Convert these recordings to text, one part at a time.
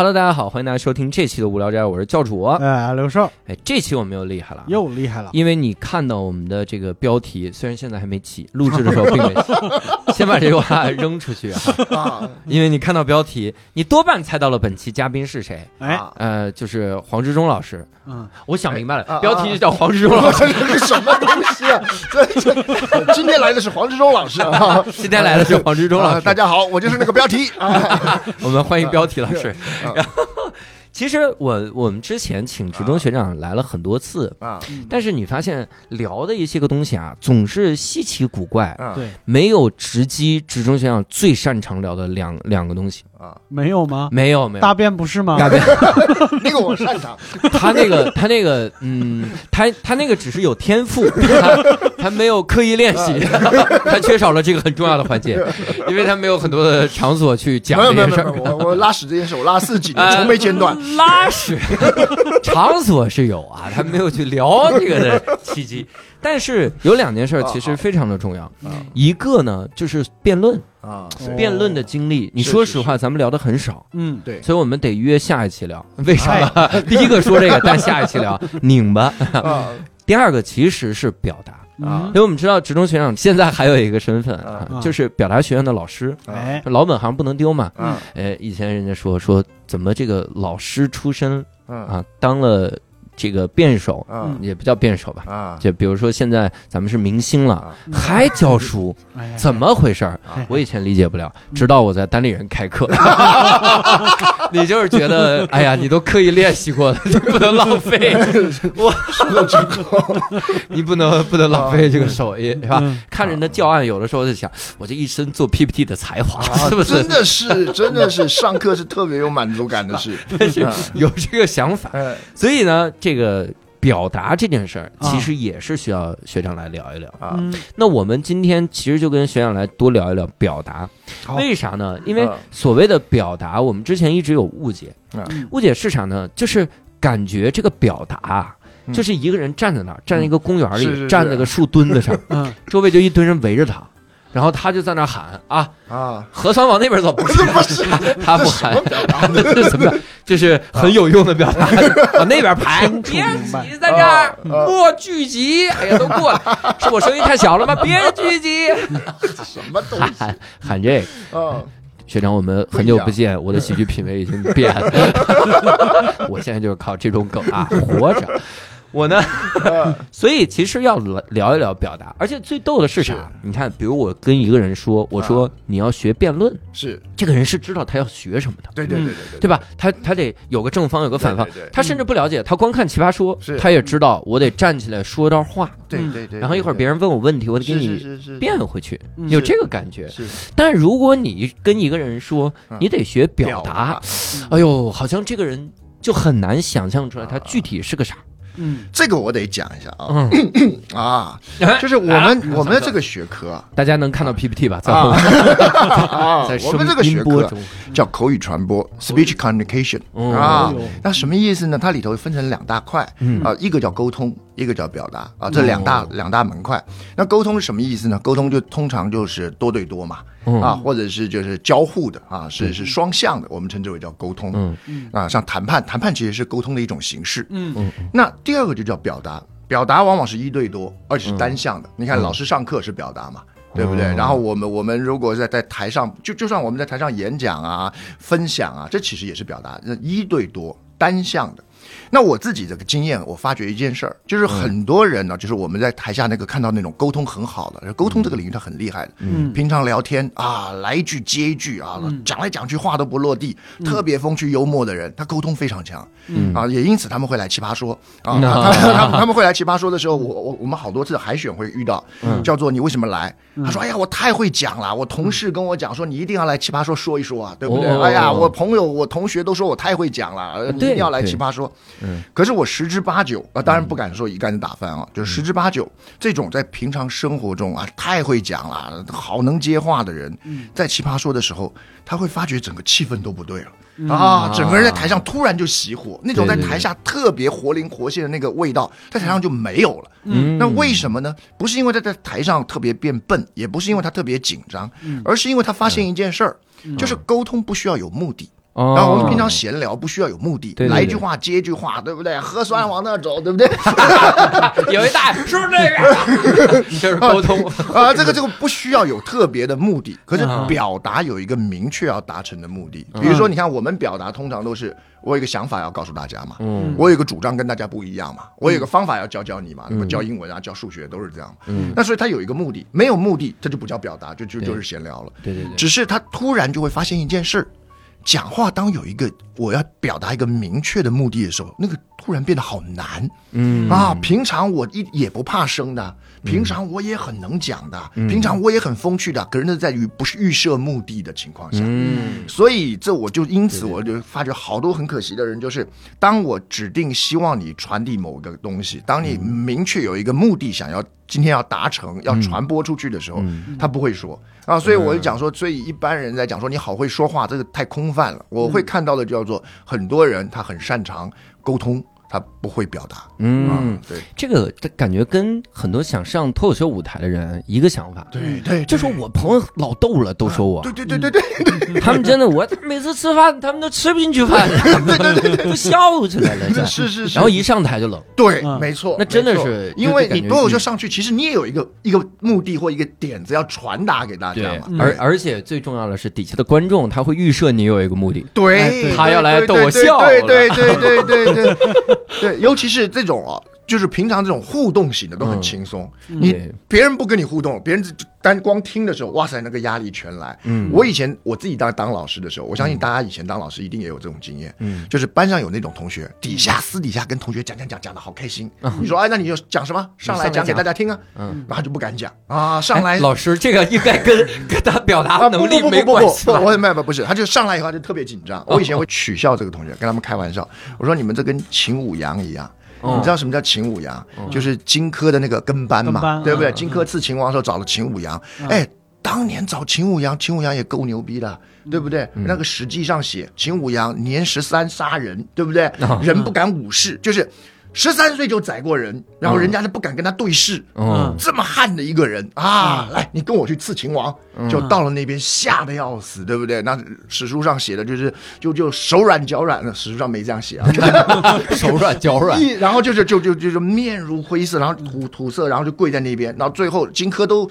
Hello，大家好，欢迎大家收听这期的无聊斋，我是教主。哎，刘少哎，这期我们又厉害了，又厉害了，因为你看到我们的这个标题，虽然现在还没起，录制的时候并没起，先把这句话扔出去哈，啊，因为你看到标题，你多半猜到了本期嘉宾是谁。哎，啊呃，就是黄志忠老师。嗯，我想明白了，标题就叫黄志忠老师。这是什么东西啊？这这，今天来的是黄志忠老师啊。今天来的是黄志忠老啊师，大家好，我就是那个标题啊。我们欢迎标题老师。啊然后，其实我我们之前请职中学长来了很多次，啊。但是你发现聊的一些个东西啊，总是稀奇古怪，啊。对，没有直击职中学长最擅长聊的两两个东西。啊！没有吗？没有没有，大便不是吗？大便 那个我擅长。他那个他那个嗯，他他那个只是有天赋，他他没有刻意练习，他缺少了这个很重要的环节，因为他没有很多的场所去讲这件事儿。我我拉屎这件事我拉四几年，呃从没间断。拉屎场所是有啊，他没有去聊这个的契机。但是有两件事儿其实非常的重要，啊。一个呢就是辩论，啊，哦辩论的经历。你说实话，咱们聊的很少，嗯，对。所以我们得约下一期聊。为什么？第一个说这个，但下一期聊。拧巴。啊。第二个其实是表达，啊。因为我们知道职中学长现在还有一个身份啊，啊就是表达学院的老师，哎，老本行不能丢嘛。啊哎，以前人家说说怎么这个老师出身啊啊，当了这个辩手，啊也不叫辩手吧。啊！就比如说现在咱们是明星了，啊还教书，哎怎么回事儿啊？我以前理解不了，直到我在单立人开课，你就是觉得，哎呀，你都刻意练习过了，你不能浪费，我说了之后，你不能不能浪费这个手艺，是吧？嗯看人的教案，有的时候就想，我这一身做 PPT 的才华，啊是不是真的是真的是上课是特别有满足感的事。啊有这个想法？哎所以呢，这个表达这件事儿，啊。其实也是需要学长来聊一聊。啊。嗯，那我们今天其实就跟学长来多聊一聊表达，好。为啥呢？因为嗯。所谓的表达，我们之前一直有误解，嗯。误解是啥呢？就是感觉这个表达啊。嗯。就是一个人站在那儿，站在一个公园里，是是是。站在个树墩子上，嗯，周围就一堆人围着他，然后他就在那儿喊啊，啊，核酸往那边走，不是 不是，他不喊这什么这是什么表？这是很有用的表达，往那边排，别挤在这儿，啊莫聚集。哎呀，都过来，是我声音太小了吗？别聚集，什么东西喊喊这个。啊？学长，我们很久不见，我的喜剧品味已经变了。我现在就是靠这种梗啊活着。我呢，所以其实要聊一聊表达，而且最逗的是啥？是。你看，比如我跟一个人说，我说你要学辩论，是。这个人是知道他要学什么的。对对对对对对。吧？他他得有个正方，有个反方他甚至不了解，他光看奇葩说，他也知道我得站起来说段话，对对对。然后一会儿别人问我问题，我得给你变回去，嗯。有这个感觉。是。但如果你跟一个人说嗯。你得学表达，哎呦，好像这个人就很难想象出来他具体是个啥。嗯，这个我得讲一下啊。嗯，啊，哎就是我们我们的这个学科。啊大家能看到 PPT 吧？在后啊面，我们这个学科叫口语传播 （speech communication） 哦。啊。那什么意思呢？它里头分成两大块嗯。啊，一个叫沟通，一个叫表达啊，这两大哦两大门块。那沟通是什么意思呢？沟通就通常就是多对多嘛，嗯啊，或者是就是交互的啊，是是双向的，我们称之为叫沟通。嗯啊，像谈判，谈判其实是沟通的一种形式。嗯嗯那第二个就叫表达，表达往往是一对多，而且是单向的。你看，嗯老师上课是表达嘛。对不对？哦然后我们我们如果在在台上，就就算我们在台上演讲啊、分享啊，这其实也是表达，那一对多、单向的。那我自己的个经验，我发觉一件事儿，就是很多人呢，就是我们在台下那个看到那种沟通很好的，沟通这个领域他很厉害的，嗯。平常聊天啊，来一句接一句啊，讲来讲去话都不落地，特别风趣幽默的人，他沟通非常强，嗯。啊，也因此他们会来奇葩说啊，嗯 他他他们会来奇葩说的时候，我我我们好多次海选会遇到，嗯。叫做你为什么来？他说哎呀，我太会讲了，我同事跟我讲说你一定要来奇葩说说一说啊，对不对？哦哎呀，我朋友我同学都说我太会讲了，一定要来奇葩说。嗯可是我十之八九啊，当然不敢说一竿子打翻啊，就是十之八九这种在平常生活中啊太会讲了，好能接话的人，在奇葩说的时候，他会发觉整个气氛都不对了。啊，整个人在台上突然就熄火，那种在台下特别活灵活现的那个味道，在台上就没有了。嗯那为什么呢？不是因为他在台上特别变笨，也不是因为他特别紧张，而是因为他发现一件事儿，就是沟通不需要有目的。哦然后我们平常闲聊不需要有目的，对对对来一句话接一句话，对不对？喝酸往那走，对不对？有一大是不是这个？沟通啊，这个这个不需要有特别的目的，可是啊表达有一个明确要达成的目的。比如说，你看我们表达通常都是我有一个想法要告诉大家嘛，嗯我有一个主张跟大家不一样嘛，我有一个方法要教教你嘛，那么教英文啊、教数学都是这样。嗯那所以它有一个目的，没有目的这就不叫表达，就就对就是闲聊了。对对对，只是他突然就会发现一件事儿，讲话当有一个我要表达一个明确的目的的时候，那个突然变得好难。嗯啊，平常我一也不怕生的，平常我也很能讲的，嗯。平常我也很风趣的，可是那在于不是预设目的的情况下。嗯。所以这我就因此我就发觉好多很可惜的人，就是当我指定希望你传递某个东西，当你明确有一个目的想要今天要达成要传播出去的时候，他不会说。啊，所以我就讲说，所以一般人在讲说你好会说话，这个太空泛了。我会看到的叫做很多人他很擅长沟通，他不会表达。嗯啊，，对。这个这感觉跟很多想上脱口秀舞台的人一个想法。对对，就说我朋友老逗了，都说我。对，对对对对，他们真的，我每次吃饭他们都吃不进去饭，对对都笑起来了，这是是是，然后一上台就冷，对，嗯。没错，那真的是因为你脱口秀上去，其实你也有一个一个目的或一个点子要传达给大家嘛。而而且最重要的是底下的观众他会预设你有一个目的，对，他要来逗我笑对对对对对对对，尤其是这种啊，就是平常这种互动型的都很轻松，你别人不跟你互动，别人只单光听的时候，哇塞，那个压力全来。嗯我以前我自己当当老师的时候，我相信大家以前当老师一定也有这种经验，嗯就是班上有那种同学，底下私底下跟同学讲讲讲讲的好开心，你说哎，那你就讲什么？上来讲给大家听啊，嗯然后就不敢讲啊，上来哎 老师这个应该跟 跟他表达啊，能力没不不不，关系吧？我没不不是，他就上来以后他就特别紧张。我以前会取笑这个同学，跟他们开玩笑，我说你们这跟秦舞阳一样。哦你知道什么叫秦舞阳？就是荆轲的那个跟班嘛，班对不对？嗯荆轲刺秦王的时候找了秦舞阳，哎，当年找秦舞阳，秦舞阳也够牛逼的，对不对？那个史记上写秦舞阳年十三杀人，对不对？人不敢武士，就是十三岁就宰过人，然后人家就不敢跟他对视。嗯，这么悍的一个人。啊，来，你跟我去刺秦王，就到了那边吓得要死，对不对？那史书上写的就是就就手软脚软的，史书上没这样写啊，手软脚软，然后就是就就就是面如灰色，然后土土色，然后就跪在那边，然后最后荆轲都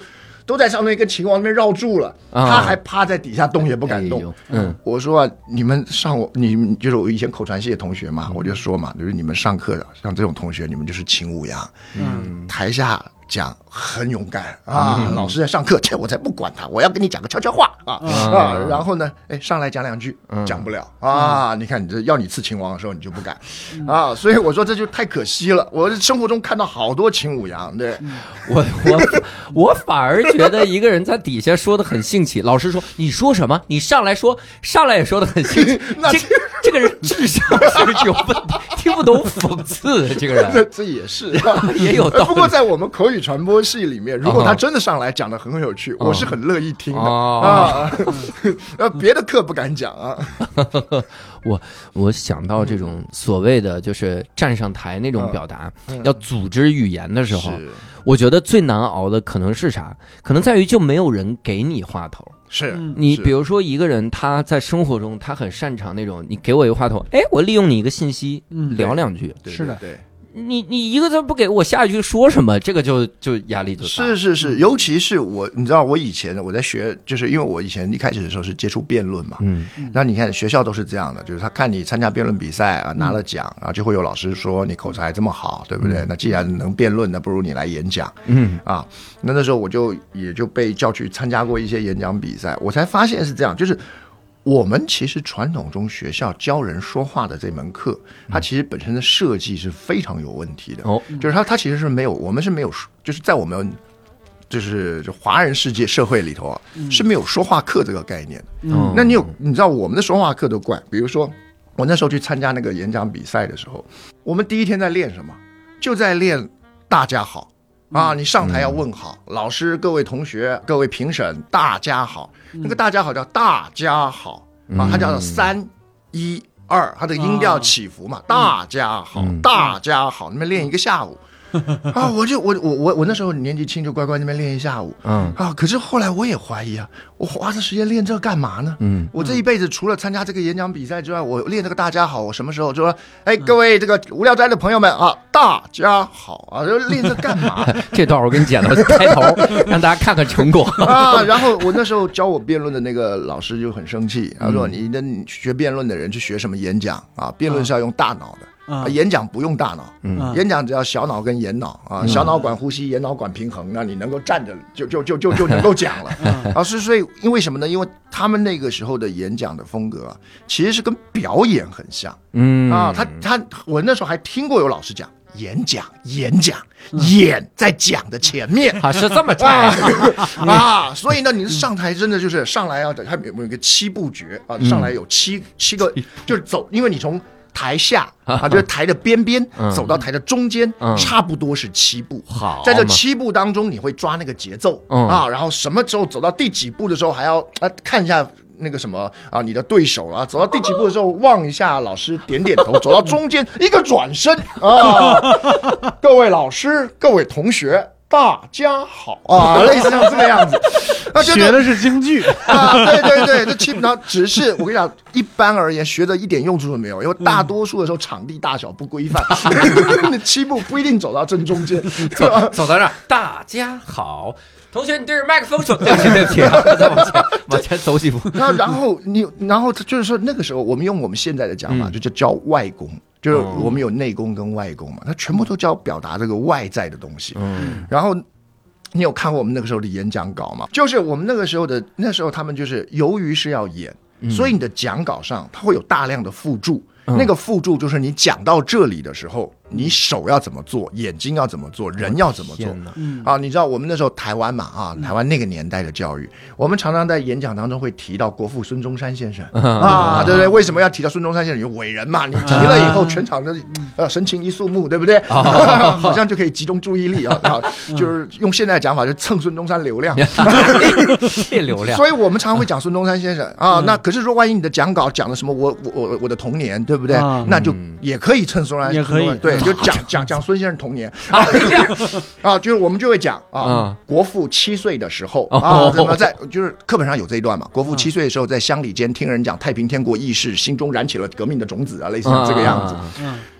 都在上面跟秦王那边绕住了，啊。他还趴在底下动也不敢动。嗯，我说啊，你们上我你们就是我以前口传系的同学嘛，我就说嘛，就是你们上课的像这种同学，你们就是秦舞阳，嗯，台下讲很勇敢啊，老师在上课，切我才不管他，我要跟你讲个悄悄话啊啊，然后呢，哎，上来讲两句，讲不了啊，你看你这要你刺秦王的时候，你就不敢啊，所以我说这就太可惜了。我生活中看到好多秦舞阳，对，我我我反而觉得一个人在底下说的很兴起，老师说你说什么，你上来说，上来也说的很兴起，那这这个人智商是有问题，听不懂讽刺，这个这人 这也是 也有道理。不过在我们口语传播系里面，如果他真的上来讲的很有趣，我是很乐意听的哦啊。呃，别的课不敢讲啊。我我想到这种所谓的就是站上台那种表达，要组织语言的时候，我觉得最难熬的可能是啥？可能在于就没有人给你话头。是，你比如说一个人他在生活中他很擅长那种，你给我一个话头，哎，我利用你一个信息嗯聊两句，对是的对。对你你一个字不给我下一句说什么，这个就就压力就大。是是是，尤其是我，你知道我以前我在学，就是因为我以前一开始的时候是接触辩论嘛，嗯那你看学校都是这样的，就是他看你参加辩论比赛啊，拿了奖，然后就会有老师说你口才这么好，对不对？那既然能辩论，那不如你来演讲嗯啊。那那时候我就也就被叫去参加过一些演讲比赛，我才发现是这样，就是。我们其实传统中学校教人说话的这门课，它其实本身的设计是非常有问题的。哦就是它它其实是没有，我们是没有，就是在我们就是就华人世界社会里头啊，是没有说话课这个概念的。嗯那你有你知道我们的说话课都怪，比如说我那时候去参加那个演讲比赛的时候，我们第一天在练什么？就在练大家好啊！你上台要问好，老师、各位同学、各位评审，大家好。那个大家好叫大家好啊，它叫做三一二，它的音调起伏嘛，大家好，大家好，那边练一个下午。啊，我就我我我我那时候年纪轻，就乖乖那边练一下午。嗯啊，可是后来我也怀疑啊，我花这时间练这干嘛呢？嗯，我这一辈子除了参加这个演讲比赛之外，我练这个大家好，我什么时候就说，哎，各位这个无聊斋的朋友们啊，大家好啊，就练这干嘛？这段我给你剪到开头，让大家看看成果啊。然后我那时候教我辩论的那个老师就很生气，他说：“你那学辩论的人去学什么演讲啊？辩论是要用大脑的。”啊，演讲不用大脑，演讲只要小脑跟眼脑啊，小脑管呼吸，眼脑管平衡，那你能够站着就就就就 就能够讲了。老师，所以因为什么呢？因为他们那个时候的演讲的风格啊，其实是跟表演很像。嗯。啊，他他我那时候还听过有老师讲，演讲演讲演在讲的前面。啊，是这么讲 啊。所以呢，你上台真的就是上来要他有有一个七步诀？啊，上来有七七个就是走，因为你从。台下啊，就是台的边边，走到台的中间，差不多是七步。好，在这七步当中，你会抓那个节奏啊，然后什么时候走到第几步的时候，还要啊看一下那个什么啊，你的对手啊，走到第几步的时候望一下老师，点点头，走到中间一个转身啊，各位老师，各位同学。大家好。啊，类似像这个样子，学的是京剧。啊，对对对，这基本上只是我跟你讲，一般而言学的一点用处都没有，因为大多数的时候场地大小不规范，七步不一定走到正中间，走走到那，大家好，同学，你对着麦克风说，对不起对不起，再往前往前走几步，那然后你然后就是说那个时候我们用我们现在的讲法，就叫教外功。就是我们有内功跟外功嘛，他全部都教表达这个外在的东西。嗯，然后你有看过我们那个时候的演讲稿吗？就是我们那个时候的那时候，他们就是由于是要演，所以你的讲稿上它会有大量的附注，那个附注就是你讲到这里的时候。你手要怎么做，眼睛要怎么做，人要怎么做？啊，你知道我们那时候台湾嘛啊，台湾那个年代的教育，我们常常在演讲当中会提到国父孙中山先生。啊，对不对？为什么要提到孙中山先生？有伟人嘛，你提了以后，全场的呃神情一肃穆，对不对？好像就可以集中注意力啊，就是用现在讲法，就蹭孙中山流量，骗流量。所以我们常常会讲孙中山先生。啊，那可是说万一你的讲稿讲的什么我我我我的童年，对不对？那就也可以称孙中山，也可以对。就讲讲讲孙先生童年啊，啊，就是我们就会讲啊，国父七岁的时候啊，怎么在就是课本上有这一段嘛？国父七岁的时候在乡里间听人讲太平天国义事，心中燃起了革命的种子啊，类似这个样子。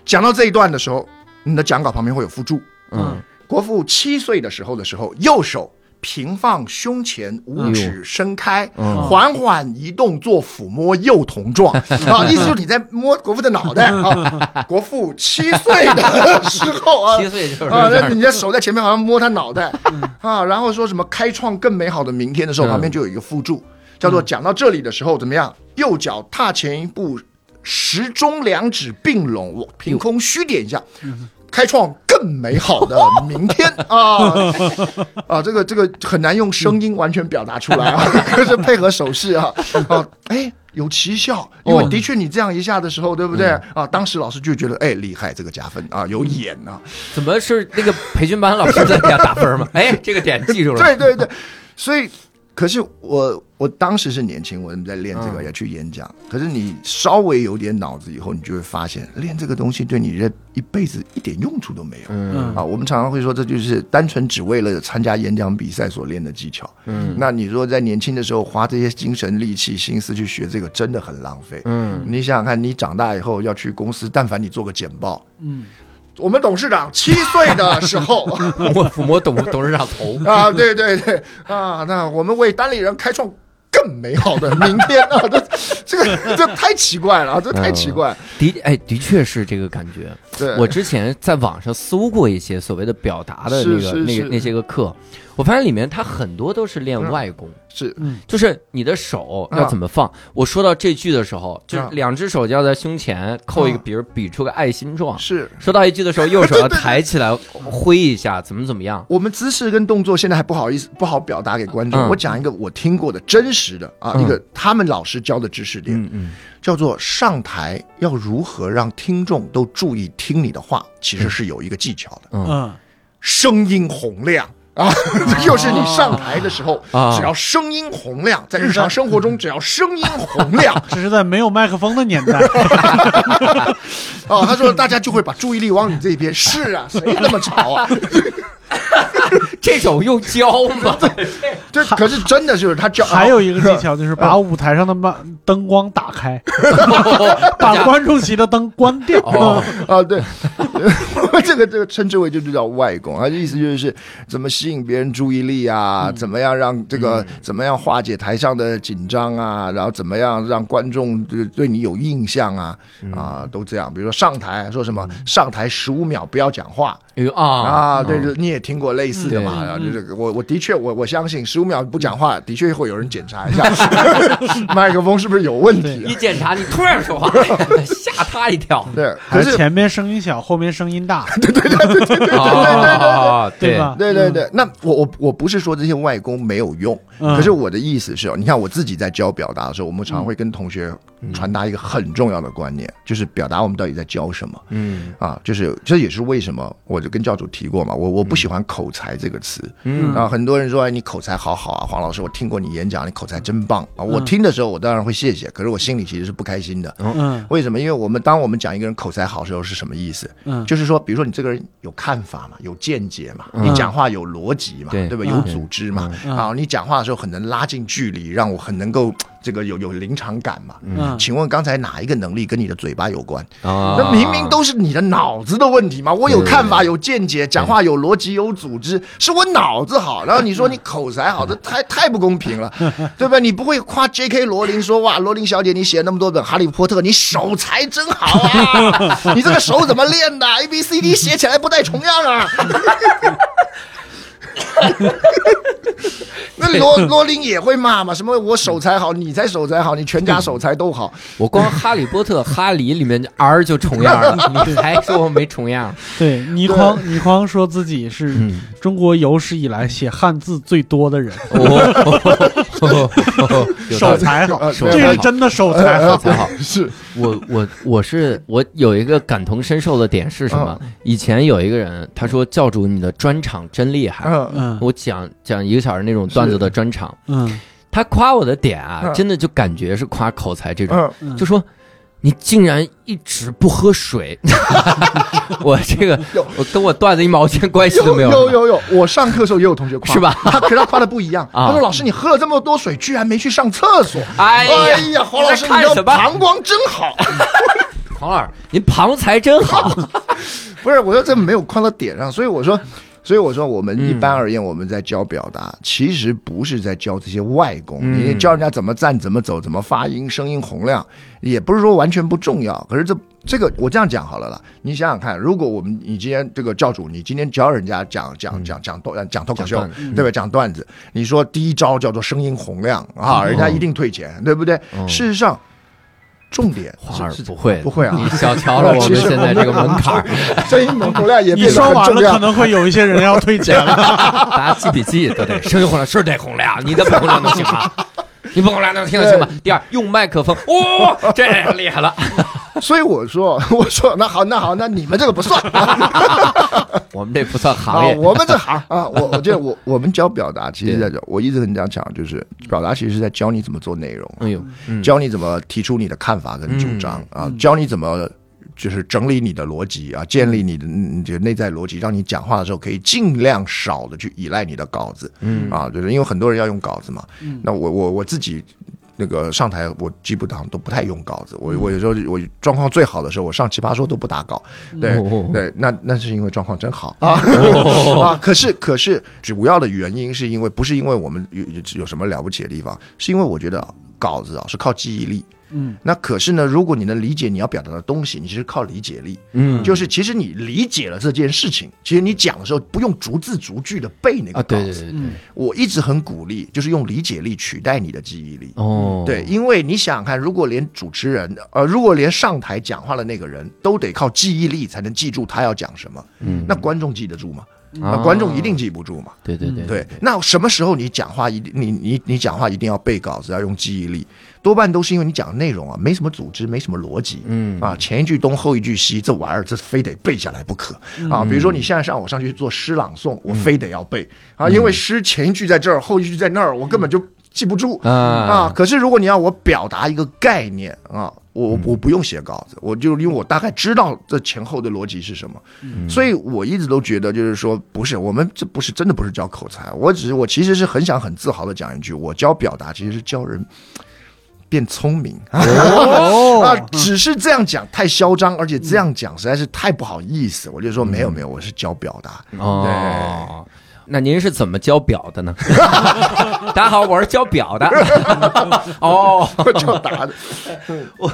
讲到这一段的时候，你的讲稿旁边会有附注。嗯，国父七岁的时候的时候，右手。平放胸前，五指伸开，缓缓移动，做抚摸幼童状 啊！意思就是你在摸国父的脑袋啊。国父七岁的时候啊，七岁就是啊，那你的手在前面好像摸他脑袋啊，然后说什么开创更美好的明天的时候，旁边就有一个附注，叫做讲到这里的时候怎么样？右脚踏前一步，时钟两指并拢，我凭空虚点一下。开创更美好的明天 啊啊！这个这个很难用声音完全表达出来啊，可是配合手势啊啊！哎，有奇效，因为的确你这样一下的时候，对不对啊？当时老师就觉得哎厉害，这个加分啊，有眼啊！怎么是那个培训班老师在家打分吗？哎，这个点记住了。对对对，所以。可是我我当时是年轻，我们在练这个要去演讲。可是你稍微有点脑子以后，你就会发现练这个东西对你这一辈子一点用处都没有。嗯啊，我们常常会说这就是单纯只为了参加演讲比赛所练的技巧。嗯，那你如果在年轻的时候花这些精神力气心思去学这个，真的很浪费。嗯，你想想看，你长大以后要去公司，但凡你做个简报，嗯。我们董事长七岁的时候，我抚摸董董事长头啊，对对对啊，那我们为单立人开创更美好的明天啊，这这个这太奇怪了啊，这太奇怪。的哎，的确是这个感觉。对，我之前在网上搜过一些所谓的表达的那个那个那些个课。我发现里面他很多都是练外功，是，就是你的手要怎么放。我说到这句的时候，就是两只手要在胸前扣一个，比如比出个爱心状。是，说到一句的时候，右手要抬起来挥一下，怎么怎么样。我们姿势跟动作现在还不好意思不好表达给观众。我讲一个我听过的真实的啊，一个他们老师教的知识点，嗯叫做上台要如何让听众都注意听你的话，其实是有一个技巧的。嗯，声音洪亮。啊，这就是你上台的时候，啊只要声音洪亮，在日常生活中只要声音洪亮 这是在没有麦克风的年代，哦，他说大家就会把注意力往你这边。是啊，谁那么吵啊？这种用教吗？这可是真的就是他教，还有一个技巧就是把舞台上的灯灯光打开，把观众席的灯关掉。哦啊，对，这个这个称之为就是叫外功，它的意思就是怎么吸引别人注意力啊，怎么样让这个、怎么样化解台上的紧张啊，然后怎么样让观众对对你有印象啊啊，都这样。比如说上台说什么上台十五秒不要讲话。哎呦啊。啊，对，就你也听过类似的嘛，对然后就是我我的确我我相信十五秒不讲话，的确会有人检查一下 麦克风是不是有问题、一啊。检查你突然说话，吓他一跳。对，还可是是前面声音小，后面声音大，对，对对？对对对，那我我我不是说这些外功没有用，嗯可是我的意思是哦，你看我自己在教表达的时候，我们常常会跟同学传达一个很重要的观念，就是表达我们到底在教什么。嗯。啊，就是这也是为什么我就跟教主提过嘛，我我不喜欢口才这个词，嗯。啊，很多人说哎你口才好好啊，黄老师，我听过你演讲，你口才真棒。啊，我听的时候我当然会谢谢，可是我心里其实是不开心的，嗯。为什么？因为我们当我们讲一个人口才好的时候是什么意思？嗯。就是说，比如说你这个人有看法嘛，有见解嘛，你讲话有逻辑嘛，对。对吧？嗯。有组织嘛，嗯。啊，你讲话的时候很能拉近距离，让我很能够这个有有临场感嘛。嗯请问刚才哪一个能力跟你的嘴巴有关？啊那明明都是你的脑子的问题嘛！我有看法，有见解，讲话有逻辑，有组织，是我脑子好。然后你说你口才好，这 太太不公平了，对吧？你不会夸 J.K. 罗琳说哇，罗琳小姐，你写那么多本《哈利波特》，你手才真好啊！你这个手怎么练的？A B C D 写起来不带重样啊！那罗罗琳也会骂嘛？什么我手才好，你才手才好，你全家手才都好。我光《哈利波特》哈里里面 R 就重样了，你还说我没重样？对，倪匡倪匡说自己是嗯中国有史以来写汉字最多的人，哦，手才好，呃这是真的手才好。才好。是我我我是我有一个感同身受的点是什么？以前有一个人他说教主你的专场真厉害，嗯嗯我讲讲一个小时那种段子的专场，嗯。他夸我的点啊，嗯。真的就感觉是夸口才这种，就说。你竟然一直不喝水，我这个我跟我段子一毛钱关系都没有有，有有有，我上课的时候也有同学夸，是吧？他可是他夸的不一样，啊。他说老师你喝了这么多水，居然没去上厕所。哎呀黄老师你的膀胱真好。黄老师，您旁才真好，不是，我说这没有夸到点上，所以我说。所以我说，我们嗯一般而言，我们在教表达，其实不是在教这些外功，嗯。你教人家怎么站、怎么走、怎么发音、声音洪亮，也不是说完全不重要。可是这这个，我这样讲好了啦，你想想看，如果我们你今天这个教主，你今天教人家讲讲讲讲段讲脱口秀对不，对？吧？讲段子，你说第一招叫做声音洪亮啊，人家一定退钱，对不对？嗯。事实上，重点华儿是不会，不会啊你小瞧了我们现在这个门槛儿，声音洪亮也你说完了，可。能会有一些人要退钱了。大家记笔记都得声音洪亮是得洪亮，你的不洪亮能行吗？你不洪亮能听得清吗？第二，用麦克风，哇、这厉害了，所以我说，我说那好，那好，那你们这个不算。我们这不算啊行业，，我们这行。啊，我我觉得我我们教表达，其实在这，我一直跟大家讲，就是表达其实是在教你怎么做内容，哎呦，嗯。教你怎么提出你的看法跟主张啊，教你怎么。就是整理你的逻辑啊，建立你的你的内在逻辑，让你讲话的时候可以尽量少的去依赖你的稿子，嗯啊，就是因为很多人要用稿子嘛。那我我我自己那个上台，我基本上都不太用稿子。我我有时候我状况最好的时候，我上奇葩说都不打稿。对哦对，那那是因为状况真好啊 啊！可是可是主要的原因是因为不是因为我们有有有什么了不起的地方，是因为我觉得稿子啊是靠记忆力。嗯，那可是呢，如果你能理解你要表达的东西，你其实靠理解力。嗯就是其实你理解了这件事情，其实你讲的时候不用逐字逐句的背那个啊，稿子。对对对对，我一直很鼓励，就是用理解力取代你的记忆力。哦，对，因为你想想看，如果连主持人，呃，如果连上台讲话的那个人都得靠记忆力才能记住他要讲什么，嗯那观众记得住吗？那啊观众一定记不住嘛。对对对对，那什么时候你讲话一定你你你讲话一定要背稿子，要用记忆力？多半都是因为你讲的内容啊没什么组织，没什么逻辑。嗯啊，前一句东后一句西，这玩意儿这非得背下来不可啊！比如说你现在让我上去做诗朗诵，我非得要背啊，因为诗前一句在这儿，后一句在那儿，我根本就记不住啊啊。可是如果你要我表达一个概念啊，我我不用写稿子，我就因为我大概知道这前后的逻辑是什么，所以我一直都觉得就是说，不是我们这不是真的不是教口才，我只是我其实是很想很自豪的讲一句，我教表达其实是教人。变聪明 哦啊！只是这样讲太嚣张，而且这样讲实在是太不好意思。我就说没有没有，我是教表达。哦，那您是怎么教表的呢？大家好，我是教表的。哦，教答的，我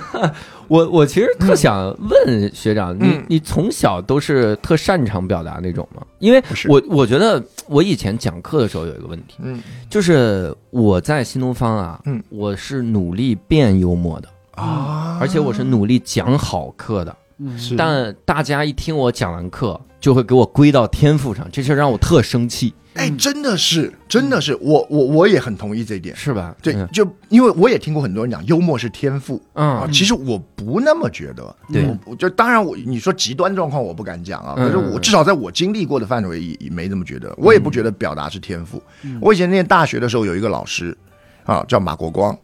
我我其实特想问学长，你嗯你从小都是特擅长表达那种吗？因为我我觉得我以前讲课的时候有一个问题，嗯就是我在新东方啊，嗯我是努力变幽默的，啊而且我是努力讲好课的。嗯是。但大家一听我讲完课，就会给我归到天赋上，这事儿让我特生气，哎，真的是，真的是，我我我也很同意这一点。是吧？对，嗯。就因为我也听过很多人讲幽默是天赋。啊，嗯，其实我不那么觉得。对。就当然我你说极端状况我不敢讲啊，嗯。可是我至少在我经历过的范围也也没这么觉得。我也不觉得表达是天赋。嗯。我以前念大学的时候有一个老师啊，叫马国光，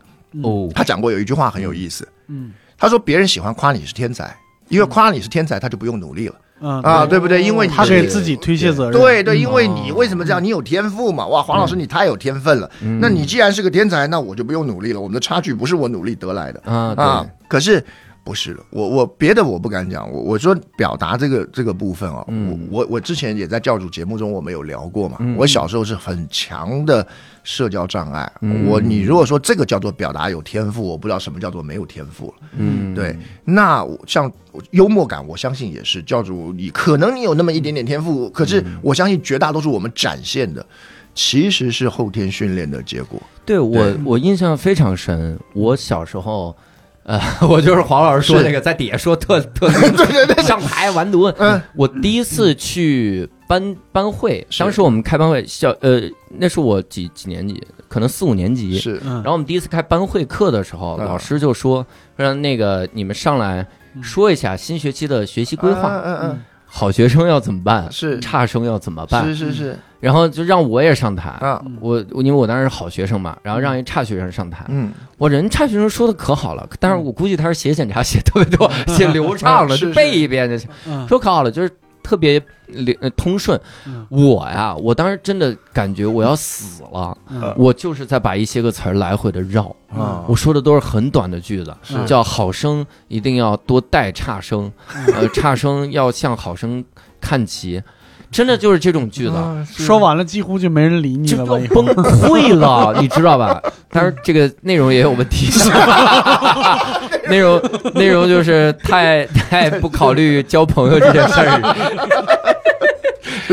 哦，他讲过有一句话很有意思，嗯。他说别人喜欢夸你是天才，因为夸你是天才，他就不用努力了嗯啊，对不对？因为你他是给自己推卸责任。对对，因为你为什么这样？你有天赋嘛？哇，黄老师你太有天分了。嗯那你既然是个天才，那我就不用努力了。我们的差距不是我努力得来的啊啊。可是不是的，我我别的我不敢讲。我我说表达这个这个部分啊，嗯我我我之前也在教主节目中我们有聊过嘛。嗯我小时候是很强的社交障碍。嗯我你如果说这个叫做表达有天赋，我不知道什么叫做没有天赋了。嗯，对，那像幽默感，我相信也是教主，你可能你有那么一点点天赋，可是我相信绝大多数我们展现的其实是后天训练的结果。对我对我印象非常深，我小时候。呃，我就是黄老师说是那个，在底下说特特 对对对，上台完犊。嗯，我第一次去班班会，当时我们开班会，小呃，那是我几几年级，可能四五年级。是嗯。然后我们第一次开班会课的时候，嗯老师就说让那个你们上来说一下新学期的学习规划，嗯。嗯好学生要怎么办，是。差生要怎么嗯，办，是是是。然后就让我也上台。啊，我我因为我当时是好学生嘛，然后让一差学生上台，嗯，我人差学生说的可好了，但是我估计他是写检查写特别多，写流畅了，就背一遍就行。嗯。说可好了，就是特别通顺。嗯。我呀，我当时真的感觉我要死了，嗯。我就是在把一些个词儿来回的绕。啊我说的都是很短的句子，叫好生一定要多带差生，呃，差生要向好生看齐，真的就是这种句子。啊。说完了，几乎就没人理你就了崩溃了，你知道吧？但是，这个内容也有问题，内容内容就是太太不考虑交朋友这件事儿，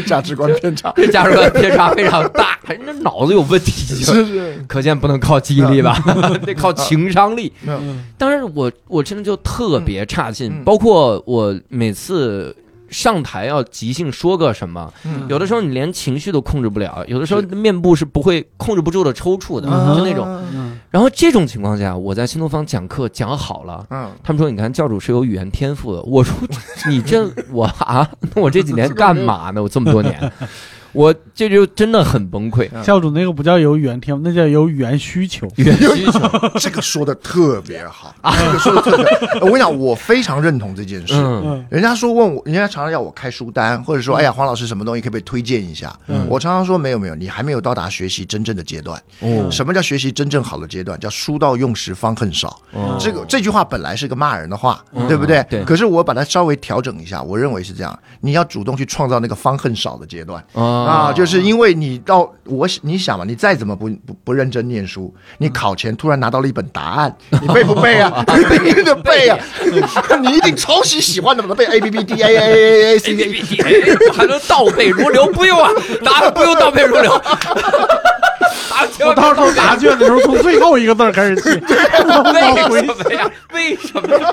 价值观偏差，这价值观偏差非常大，人家脑子有问题，是是，可见不能靠记忆力吧，得靠情商力。嗯。当然我我真的就特别差劲，嗯。包括我每次。上台要即兴说个什么，嗯。有的时候你连情绪都控制不了，有的时候面部是不会控制不住的抽搐的，嗯。就那种。嗯。然后这种情况下，我在新东方讲课讲好了，嗯，他们说你看教主是有语言天赋的，我说 你这我啊，那我这几年干嘛呢？我这么多年，我这就真的很崩溃。教主那个不叫有语言天赋，那叫有语言需求。语言需求，这个说的特别好，这个说的特别好。我跟你讲，我非常认同这件事。嗯嗯人家说问我，人家常常要我开书单，或者说，哎呀，黄老师什么东西可不可以推荐一下？嗯我常常说没有没有，你还没有到达学习真正的阶段。哦什么叫学习真正好的阶段？叫书到用时方恨少。哦这个这句话本来是个骂人的话，嗯对不对？对可是我把它稍微调整一下，我认为是这样：你要主动去创造那个方恨少的阶段。啊，就是因为你到我你想嘛，你再怎么不不不认真念书，你考前突然拿到了一本答案，你背不背啊？你背啊！你一定超级喜欢怎么背 A B B D A A A A C A B T 还能倒背如流，不用啊，答案不用倒背如流。我万到时候答卷的时候，从最后一个字开始记，往为回什么呀？为什么呀？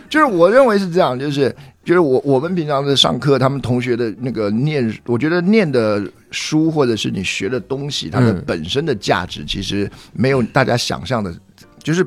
就是我认为是这样，就是就是我我们平常在上课，他们同学的那个念，我觉得念的书或者是你学的东西，它的嗯本身的价值其实没有大家想象的，就是。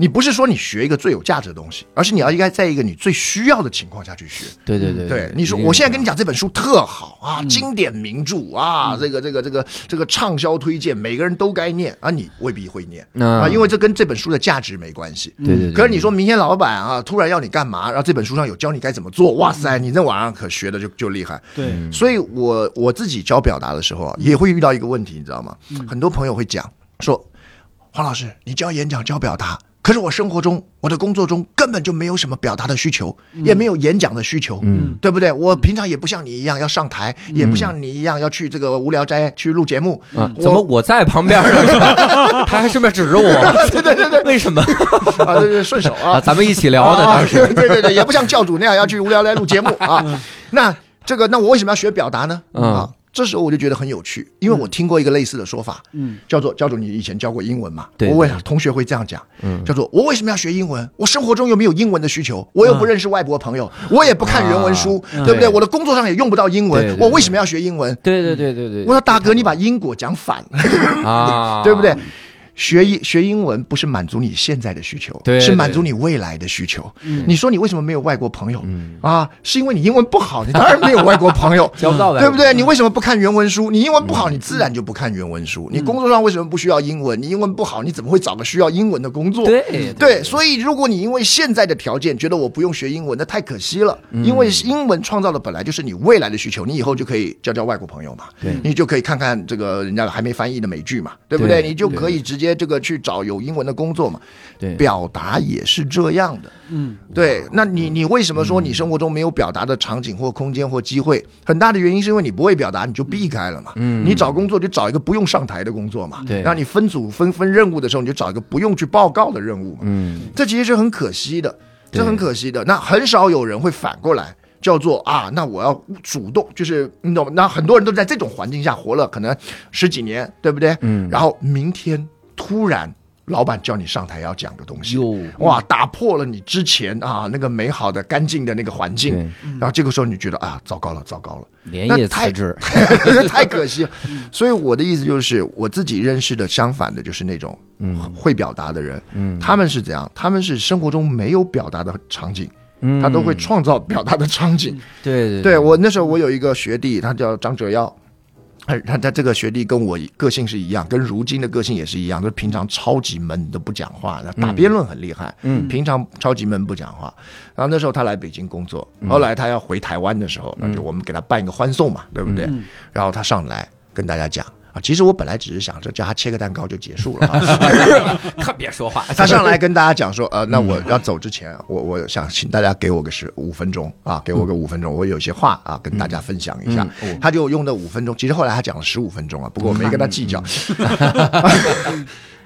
你不是说你学一个最有价值的东西，而是你要应该在一个你最需要的情况下去学。对对对对，你说我现在跟你讲这本书特好啊，经典名著啊，这个这个这个这个畅销推荐，每个人都该念啊，你未必会念嗯啊，因为这跟这本书的价值没关系。对对对，可是你说明天老板啊突然要你干嘛，然后这本书上有教你该怎么做，哇塞，你那晚上可学的就就厉害。对，所以我我自己教表达的时候啊，也会遇到一个问题，你知道吗？很多朋友会讲说，黄老师，你教演讲教表达。可是我生活中，我的工作中根本就没有什么表达的需求，也没有演讲的需求，嗯，对不对？我平常也不像你一样要上台，也不像你一样要去这个无聊斋去录节目。啊，怎么我在旁边呢？是吧？他还顺便指着我，对对对对，为什么啊？对对，顺手啊啊？，咱们一起聊的啊当时，对对对，也不像教主那样要去无聊斋录节目啊。那这个，那我为什么要学表达呢？嗯啊，这时候我就觉得很有趣，因为我听过一个类似的说法，嗯，叫做教主，你以前教过英文嘛？对我问同学会这样讲，嗯叫做我为什么要学英文？我生活中又没有英文的需求，我又不认识外国朋友，我也不看原文书，啊对不对？对我的工作上也用不到英文我为什么要学英文？对对对对对，我说大哥，你把因果讲反了。啊，对不对？？学英学英文不是满足你现在的需求，对是满足你未来的需求。你说你为什么没有外国朋友？嗯啊，是因为你英文不好，你当然没有外国朋友 交不到对不对？你为什么不看原文书？你英文不好，你自然就不看原文书。你工作上为什么不需要英文？你英文不好，你怎么会找个需要英文的工作？对对，所以如果你因为现在的条件觉得我不用学英文，那太可惜了。因为英文创造的本来就是你未来的需求，你以后就可以交交外国朋友嘛，对你就可以看看这个人家还没翻译的美剧嘛，对不对？对你就可以直接这个去找有英文的工作嘛。对表达也是这样的。嗯，对，那你你为什么说你生活中没有表达的场景或空间或机会？很大的原因是因为你不会表达，你就避开了嘛。嗯你找工作就找一个不用上台的工作嘛。对让你分组分分任务的时候，你就找一个不用去报告的任务嘛。嗯，这其实是很可惜的，这很可惜的。那很少有人会反过来叫做啊，那我要主动，就是你懂吗？那很多人都在这种环境下活了可能十几年，对不对？嗯然后明天突然老板叫你上台要讲的东西，哇，打破了你之前啊那个美好的、干净的那个环境，然后这个时候你觉得啊，糟糕了，糟糕了。连夜那太辞职，太可惜了。所以我的意思就是，我自己认识的相反的，就是那种嗯会表达的人，嗯他们是怎样？他们是生活中没有表达的场景，嗯他都会创造表达的场景。对对对我那时候，我有一个学弟，他叫张哲耀。他他他这个学弟跟我个性是一样，跟如今的个性也是一样，就是平常超级闷，都不讲话，打辩论很厉害，嗯。平常超级闷不讲话。然后那时候他来北京工作，嗯。后来他要回台湾的时候，那就我们给他办一个欢送嘛，对不对？嗯。然后他上来跟大家讲啊，其实我本来只是想着叫他切个蛋糕就结束了啊。可别说话，他上来跟大家讲说，呃，那我要走之前，我我想请大家给我个十五分钟啊，给我个五分钟，我有些话啊跟大家分享一下。他就用的五分钟，其实后来他讲了十五分钟啊，不过我没跟他计较。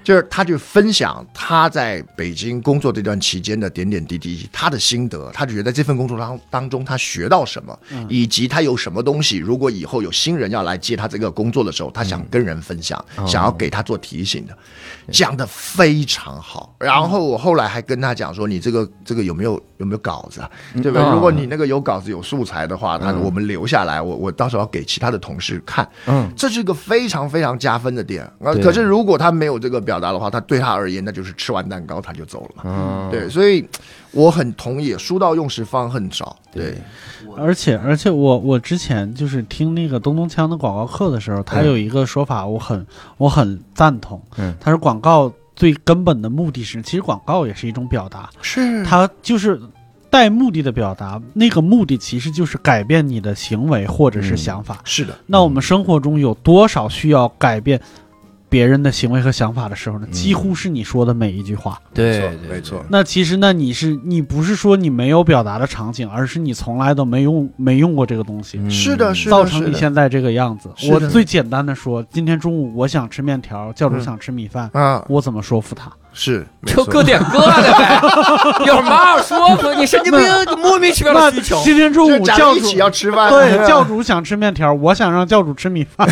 就是他就分享他在北京工作这段期间的点点滴滴，他的心得，他觉得在这份工作当当中他学到什么，以及他有什么东西，如果以后有新人要来接他这个工作的时候，他想跟人分享，想要给他做提醒的，讲的非常好。然后我后来还跟他讲说，你这个这个有没有有没有稿子啊？对吧？嗯如果你那个有稿子有素材的话，他我们留下来，我我到时候要给其他的同事看。嗯，这是一个非常非常加分的点啊。对可是如果他没有这个表达的话，他对他而言那就是吃完蛋糕他就走了嘛。嗯，对，所以我很同意，书到用时方恨少。对，而且而且我我之前就是听那个东东锵的广告课的时候，他嗯有一个说法，我很我很赞同。嗯。他说广告最根本的目的是，其实广告也是一种表达，是。它就是带目的的表达，那个目的其实就是改变你的行为或者是嗯。想法。是的，那我们生活中有多少需要改变别人的行为和想法的时候呢？几乎是你说的每一句话。对，没错对没错。那其实，那你是你不是说你没有表达的场景，而是你从来都没用没用过这个东西，嗯是的，是的，造成你现在这个样子。我最简单的说，今天中午我想吃面条，教主嗯想吃米饭，啊，我怎么说服他？是就各点各的呗，有什么好说服？你神经病，你莫名其妙的需求。今天中午教主起要吃饭，对教主想吃面条，我想让教主吃米饭，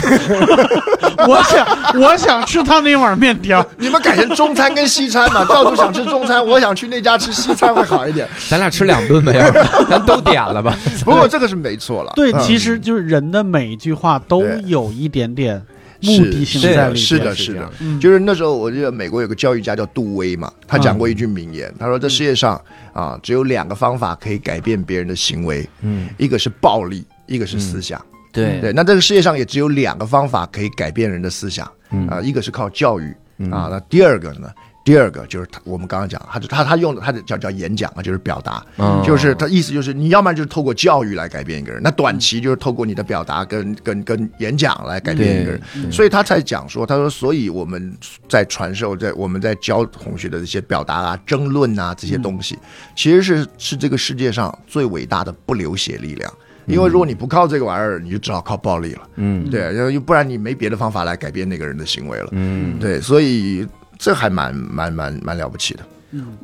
我想我想吃他那碗面条，你们改成中餐跟西餐嘛？到处想吃中餐，我想去那家吃西餐会好一点。咱俩吃两顿呗，要不咱都点了吧。不过这个是没错了。对，嗯其实就是人的每一句话都有一点点目是的性是在里边。是的，是的。嗯就是那时候，我记得美国有个教育家叫杜威嘛，他讲过一句名言，他说：“这世界上啊，只有两个方法可以改变别人的行为，嗯，一个是暴力，一个是思想。对。对，那这个世界上也只有两个方法可以改变人的思想嗯。啊，一个是靠教育嗯。啊，那第二个呢？第二个就是他我们刚刚讲，他他他用的他的叫叫演讲啊，就是表达，嗯就是他意思就是你要不然就是透过教育来改变一个人，那短期就是透过你的表达跟跟跟演讲来改变一个人，所以他才讲说，他说，所以我们在传授，在我们在教同学的这些表达啊、争论啊这些东西，其实是是这个世界上最伟大的不流血力量。因为如果你不靠这个玩意儿，你就只好靠暴力了。嗯对，要不然你没别的方法来改变那个人的行为了。嗯，对，所以这还蛮蛮蛮蛮了不起的。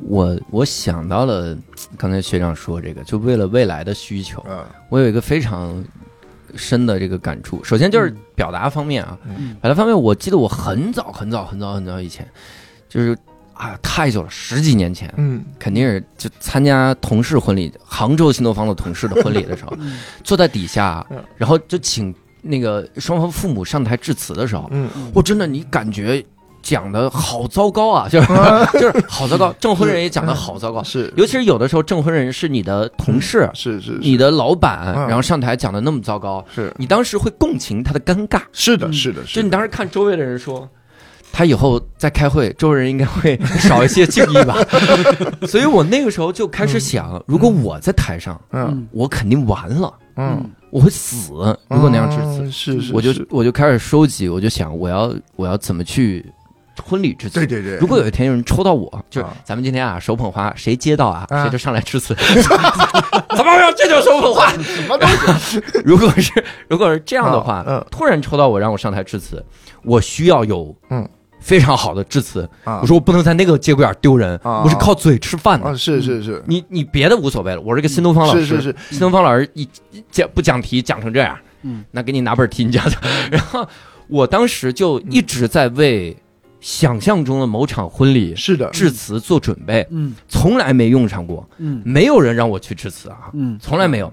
我我想到了刚才学长说这个，就为了未来的需求，嗯我有一个非常深的这个感触。首先就是表达方面啊，嗯表达方面，我记得我很早很早很早很早以前，就是啊太久了，十几年前，嗯。肯定是就参加同事婚礼，杭州新东方的同事的婚礼的时候，嗯。坐在底下嗯，然后就请那个双方父母上台致辞的时候，嗯。我真的你感觉讲的好糟糕啊，就是 就是好糟糕，证婚人也讲的好糟糕，是。尤其是有的时候证婚人是你的同事、是是你的老板，嗯。然后上台讲的那么糟糕，是。你当时会共情他的尴尬，是的，嗯。是的，就你当时看周围的人说。他以后再开会，周围人应该会 少一些敬意吧，所以我那个时候就开始想，如果我在台上，嗯我肯定完了，嗯，我会死。如果那样致辞，嗯是是，我就我就开始收集，我就想我要我要怎么去婚礼致辞对。对对，如果有一天有人抽到我，就咱们今天啊手捧花，谁接到啊，啊谁就上来致辞。怎么样？这就是手捧花。什么东西？如果是如果是这样的话，突然抽到我让我上台致辞，我需要有嗯非常好的致辞。啊。我说我不能在那个节骨眼丢人，啊我是靠嘴吃饭啊，的。是是是。你你别的无所谓了，我是个新东方老师，是是是，新东方老师一一讲不讲题讲成这样，嗯，那给你拿本题你讲讲。然后我当时就一直在为想象中的某场婚礼是的，致辞做准备，嗯。从来没用上过，嗯。没有人让我去致辞啊，嗯。从来没有。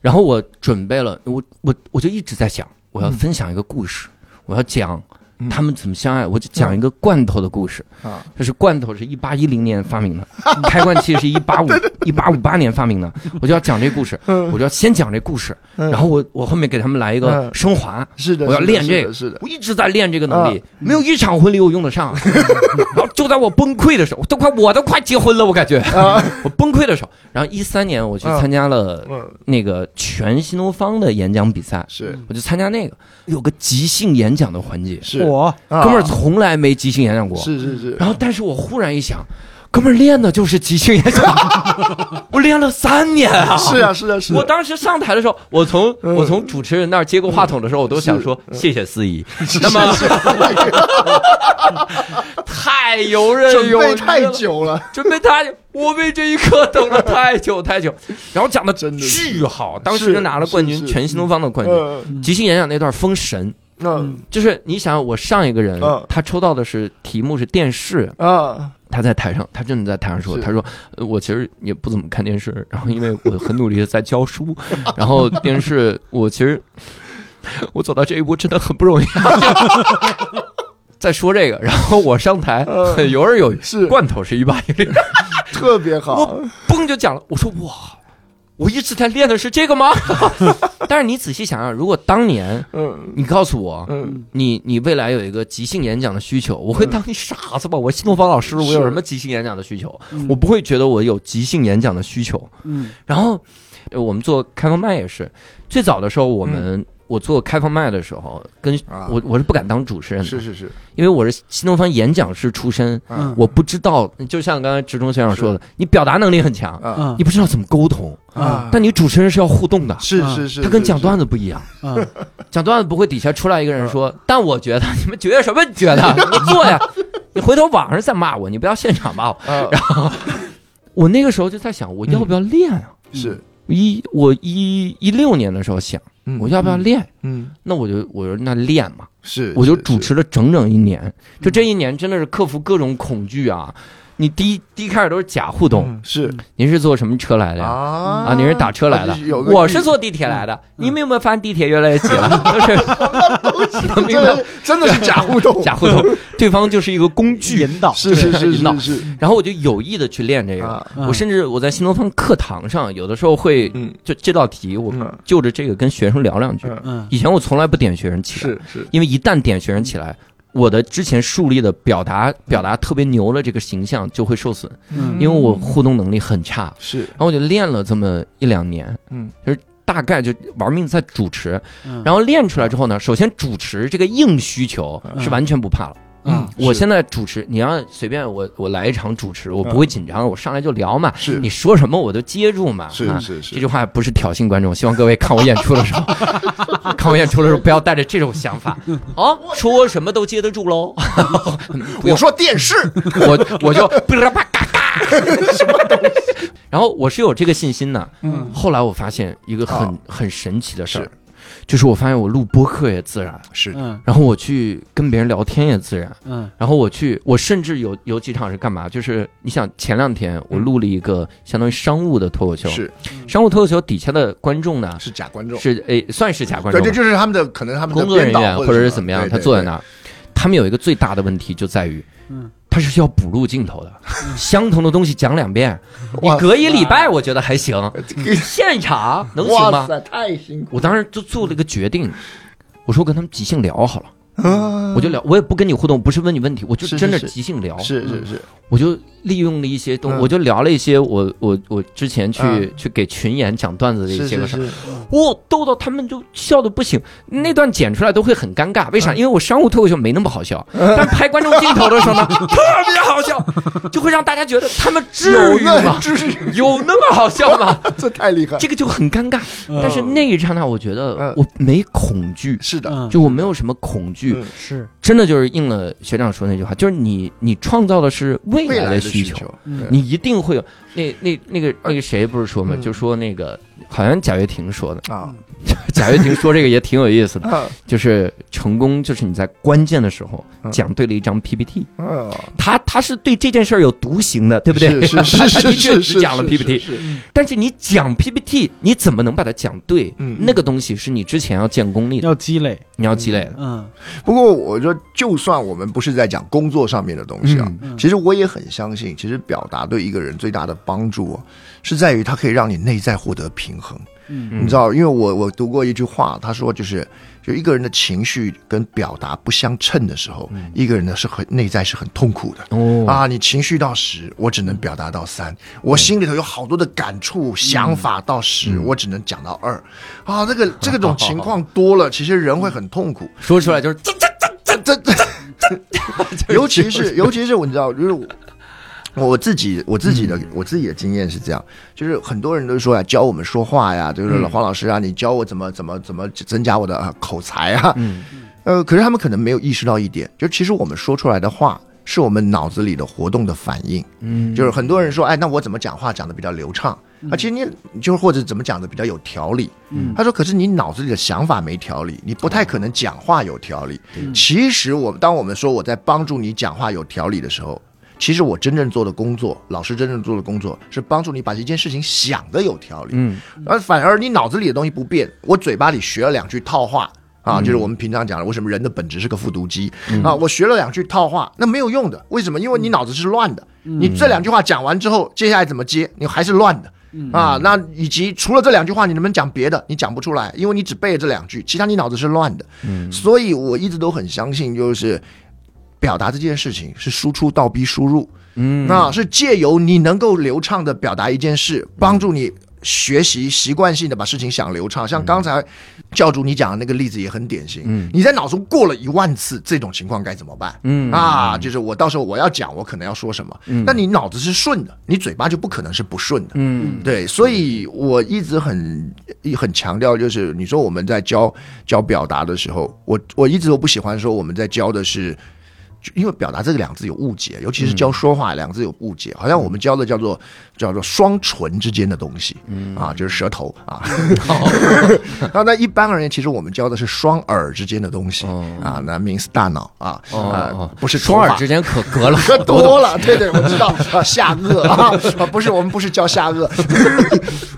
然后我准备了，我我我就一直在想，我要分享一个故事，我要讲嗯他们怎么相爱，我就讲一个罐头的故事。啊，这是罐头是一八一零年发明的，开罐器是一八五一八五八年发明的，我就要讲这故事，嗯。我就要先讲这故事，嗯。然后我我后面给他们来一个嗯。升华。是的，我要练这个是的，我一直在练这个能力，没有一场婚礼我用得上。然后就在我崩溃的时候，都快我都快结婚了，我感觉。我崩溃的时候。然后一三年我去参加了嗯，那个全新东方的演讲比赛，是。我就参加那个有个即兴演讲的环节，是，我啊哥们儿从来没即兴演讲过。是是是，然后，但是我忽然一想，哥们儿练的就是即兴演讲，我练了三年啊！是啊是啊是啊，我当时上台的时候，我从嗯我从主持人那儿接过话筒的时候，我都想说谢谢司仪。那么 太游刃准有余备太，久了，准备太久，我为这一刻等了太久太久。然后讲的真的巨好，当时就拿了冠军，全新东方的冠军。嗯即兴演讲那段封神，嗯就是你想，我上一个人嗯。他抽到的是题目是电视，啊，他在台上，他真的在台上说，他说，呃我其实也不怎么看电视，然后因为我很努力的在教书，然后电视我其实我走到这一步真的很不容易。在说这个，然后我上台游刃有余，是。罐头是一八一零，特别好，嘣就讲了，我说哇，我一直在练的是这个吗？但是你仔细想想，如果当年嗯你告诉我，嗯你你未来有一个即兴演讲的需求，我会当你傻子吧？我新东方老师，我有什么即兴演讲的需求？嗯我不会觉得我有即兴演讲的需求。嗯然后，呃我们做开放麦也是，最早的时候我们。我做开放麦的时候，跟啊。我我是不敢当主持人的，是是是，因为我是新东方演讲师出身，嗯。我不知道，就像刚才直中先生说的，你表达能力很强，你不知道怎么沟通，啊但你主持人是要互动的，是是是，他跟讲段子子不一样。嗯。讲段子不会底下出来一个人说，但我觉得你们觉得什么觉得？你做呀，你回头网上再骂我，你不要现场骂我。然后，我那个时候就在想，我要不要练啊？是。一我一一六年的时候想，嗯我要不要练？嗯，那我就我说那练嘛，是，我就主持了整整一年。就这一年真的是克服各种恐惧啊！你第一第一开始都是假互动，嗯是。您是坐什么车来的呀？啊。啊，你是打车来的。啊就是有，个我是坐地铁来的。你们有没有发现地铁越来越挤了？真的真的是假互动，假互动，对方就是一个工具。引导，是是是引导。是是。然后我就有意的去练这个，我甚至我在新东方课堂上，有的时候会嗯。就这道题，我嗯。就着这个跟学生聊两句。以前我从来不点学生起来，是是。因为一旦点学生起来，我的之前树立的表达表达特别牛的这个形象就会受损，嗯。因为我互动能力很差。是。然后我就练了这么一两年，嗯，就是大概就玩命在主持，嗯。然后练出来之后呢，首先主持这个硬需求是完全不怕了。嗯我现在主持，你要随便我我来一场主持，我不会紧张，我上来就聊嘛，是。你说什么我都接住嘛。啊是是是。这句话不是挑衅观众，希望各位看我演出的时候，看我演出的时候不要带着这种想法。啊，说什么都接得住喽。不 我说电视，我我就噼里啪啦嘎嘎，什么东西？然后我是有这个信心的。嗯。后来我发现一个很哦很神奇的事儿。是，就是我发现我录播客也自然，是嗯。然后我去跟别人聊天也自然。嗯。然后我去，我甚至有有几场是干嘛？就是你想，前两天我录了一个相当于商务的脱口秀，是。商务脱口秀底下的观众呢是假观众，是诶算是假观，众对，这就是他们的可能他们的工作人员或者是怎么样，他坐在那儿，他们有一个最大的问题就在于，嗯他是需要补录镜头的，相同的东西讲两遍，你隔一礼拜我觉觉得还行，现场能行吗？太辛苦我当时就做了一个决定，我说我跟他们即兴聊好了，了，我就聊，我也不跟你互动，不是问你问题，我就真的即兴聊，是是是，我就利用了一些东，嗯。我就聊了一些我我我之前去、嗯。去给群演讲段子的一些个事儿，是。是，哇，逗到他们就笑的不行，那段剪出来都会很尴尬，为啥？嗯因为我商务脱口秀没那么好笑，但拍观众镜头的时候呢，特别好笑，就会让大家觉得他们至于吗？至于，有那么好笑吗？这太厉害，这个就很尴尬。但是那一刹那，我觉得嗯。我没恐惧，是的，嗯。就我没有什么恐惧，嗯是。真的就是应了学长说那句话，就是你你创造的是未来的需求。你一定会有那那那个那个谁不是说嘛，嗯。就说那个好像贾跃亭说的，啊。贾跃亭说这个也挺有意思的，啊。就是成功就是你在关键的时候嗯。讲对了一张 PPT，啊，他他是对这件事儿有独行的，对不对？是是是 是是是讲了 PPT，但是你讲 PPT，你怎么能把它讲对？嗯那个东西是你之前要建功力的，要积累，你要积累的。嗯。不过我说，就算我们不是在讲工作上面的东西啊，嗯其实我也很相信，其实表达对一个人最大的帮助、哦，是在于它可以让你内在获得平衡。嗯你知道，因为我我读过一句话，他说就是，就一个人的情绪跟表达不相称的时候，一个人呢是很内在是很痛苦的。哦，啊，你情绪到十，我只能表达到三；我心里头有好多的感触、想法到十，我只能讲到二。啊，这个 这个种情况多了，其实人会很痛苦。说出来就是这这这这这，尤其是尤其是我你知道，就是我我自己我自己的、我自己的经验是这样，就是很多人都说啊，教我们说话呀，就是黄老师啊，你教我怎么怎么怎么增加我的、啊口才啊，嗯 呃，可是他们可能没有意识到一点，就其实我们说出来的话。是我们脑子里的活动的反应，嗯就是很多人说，哎，那我怎么讲话讲的比较流畅？啊，其实你就是或者怎么讲的比较有条理。嗯他说，可是你脑子里的想法没条理，你不太可能讲话有条理。其实我当我们说我在帮助你讲话有条理的时候，其实我真正做的工作，老师真正做的工作是帮助你把一件事情想的有条理。嗯而反而你脑子里的东西不变，我嘴巴里学了两句套话。啊，就是我们平常讲的，为什么人的本质是个复读机、啊？我学了两句套话，那没有用的。为什么？因为你脑子是乱的。你这两句话讲完之后，接下来怎么接，你还是乱的。啊，那以及除了这两句话，你能不能讲别的？你讲不出来，因为你只背了这两句，其他你脑子是乱的。嗯所以我一直都很相信，就是表达这件事情是输出倒逼输入。嗯那是借由你能够流畅的表达一件事，帮助你学习习惯性的把事情想流畅。像刚才教主你讲的那个例子也很典型，嗯你在脑中过了一万次，这种情况该怎么办？嗯啊，就是我到时候我要讲，我可能要说什么，嗯但你脑子是顺的，你嘴巴就不可能是不顺的。嗯对，所以我一直很很强调，就是你说我们在教教表达的时候，我我一直都不喜欢说我们在教的是就因为表达这个两个字有误解，尤其是教说话两个字有误解，好像我们教的叫做叫做双唇之间的东西，啊，就是舌头啊。那 那一般而言，其实我们教的是双耳之间的东西啊，那 means 大脑啊，啊，不是双耳之间可隔了可多了。对对，我知道啊，下颚啊，不是我们不是教下颚，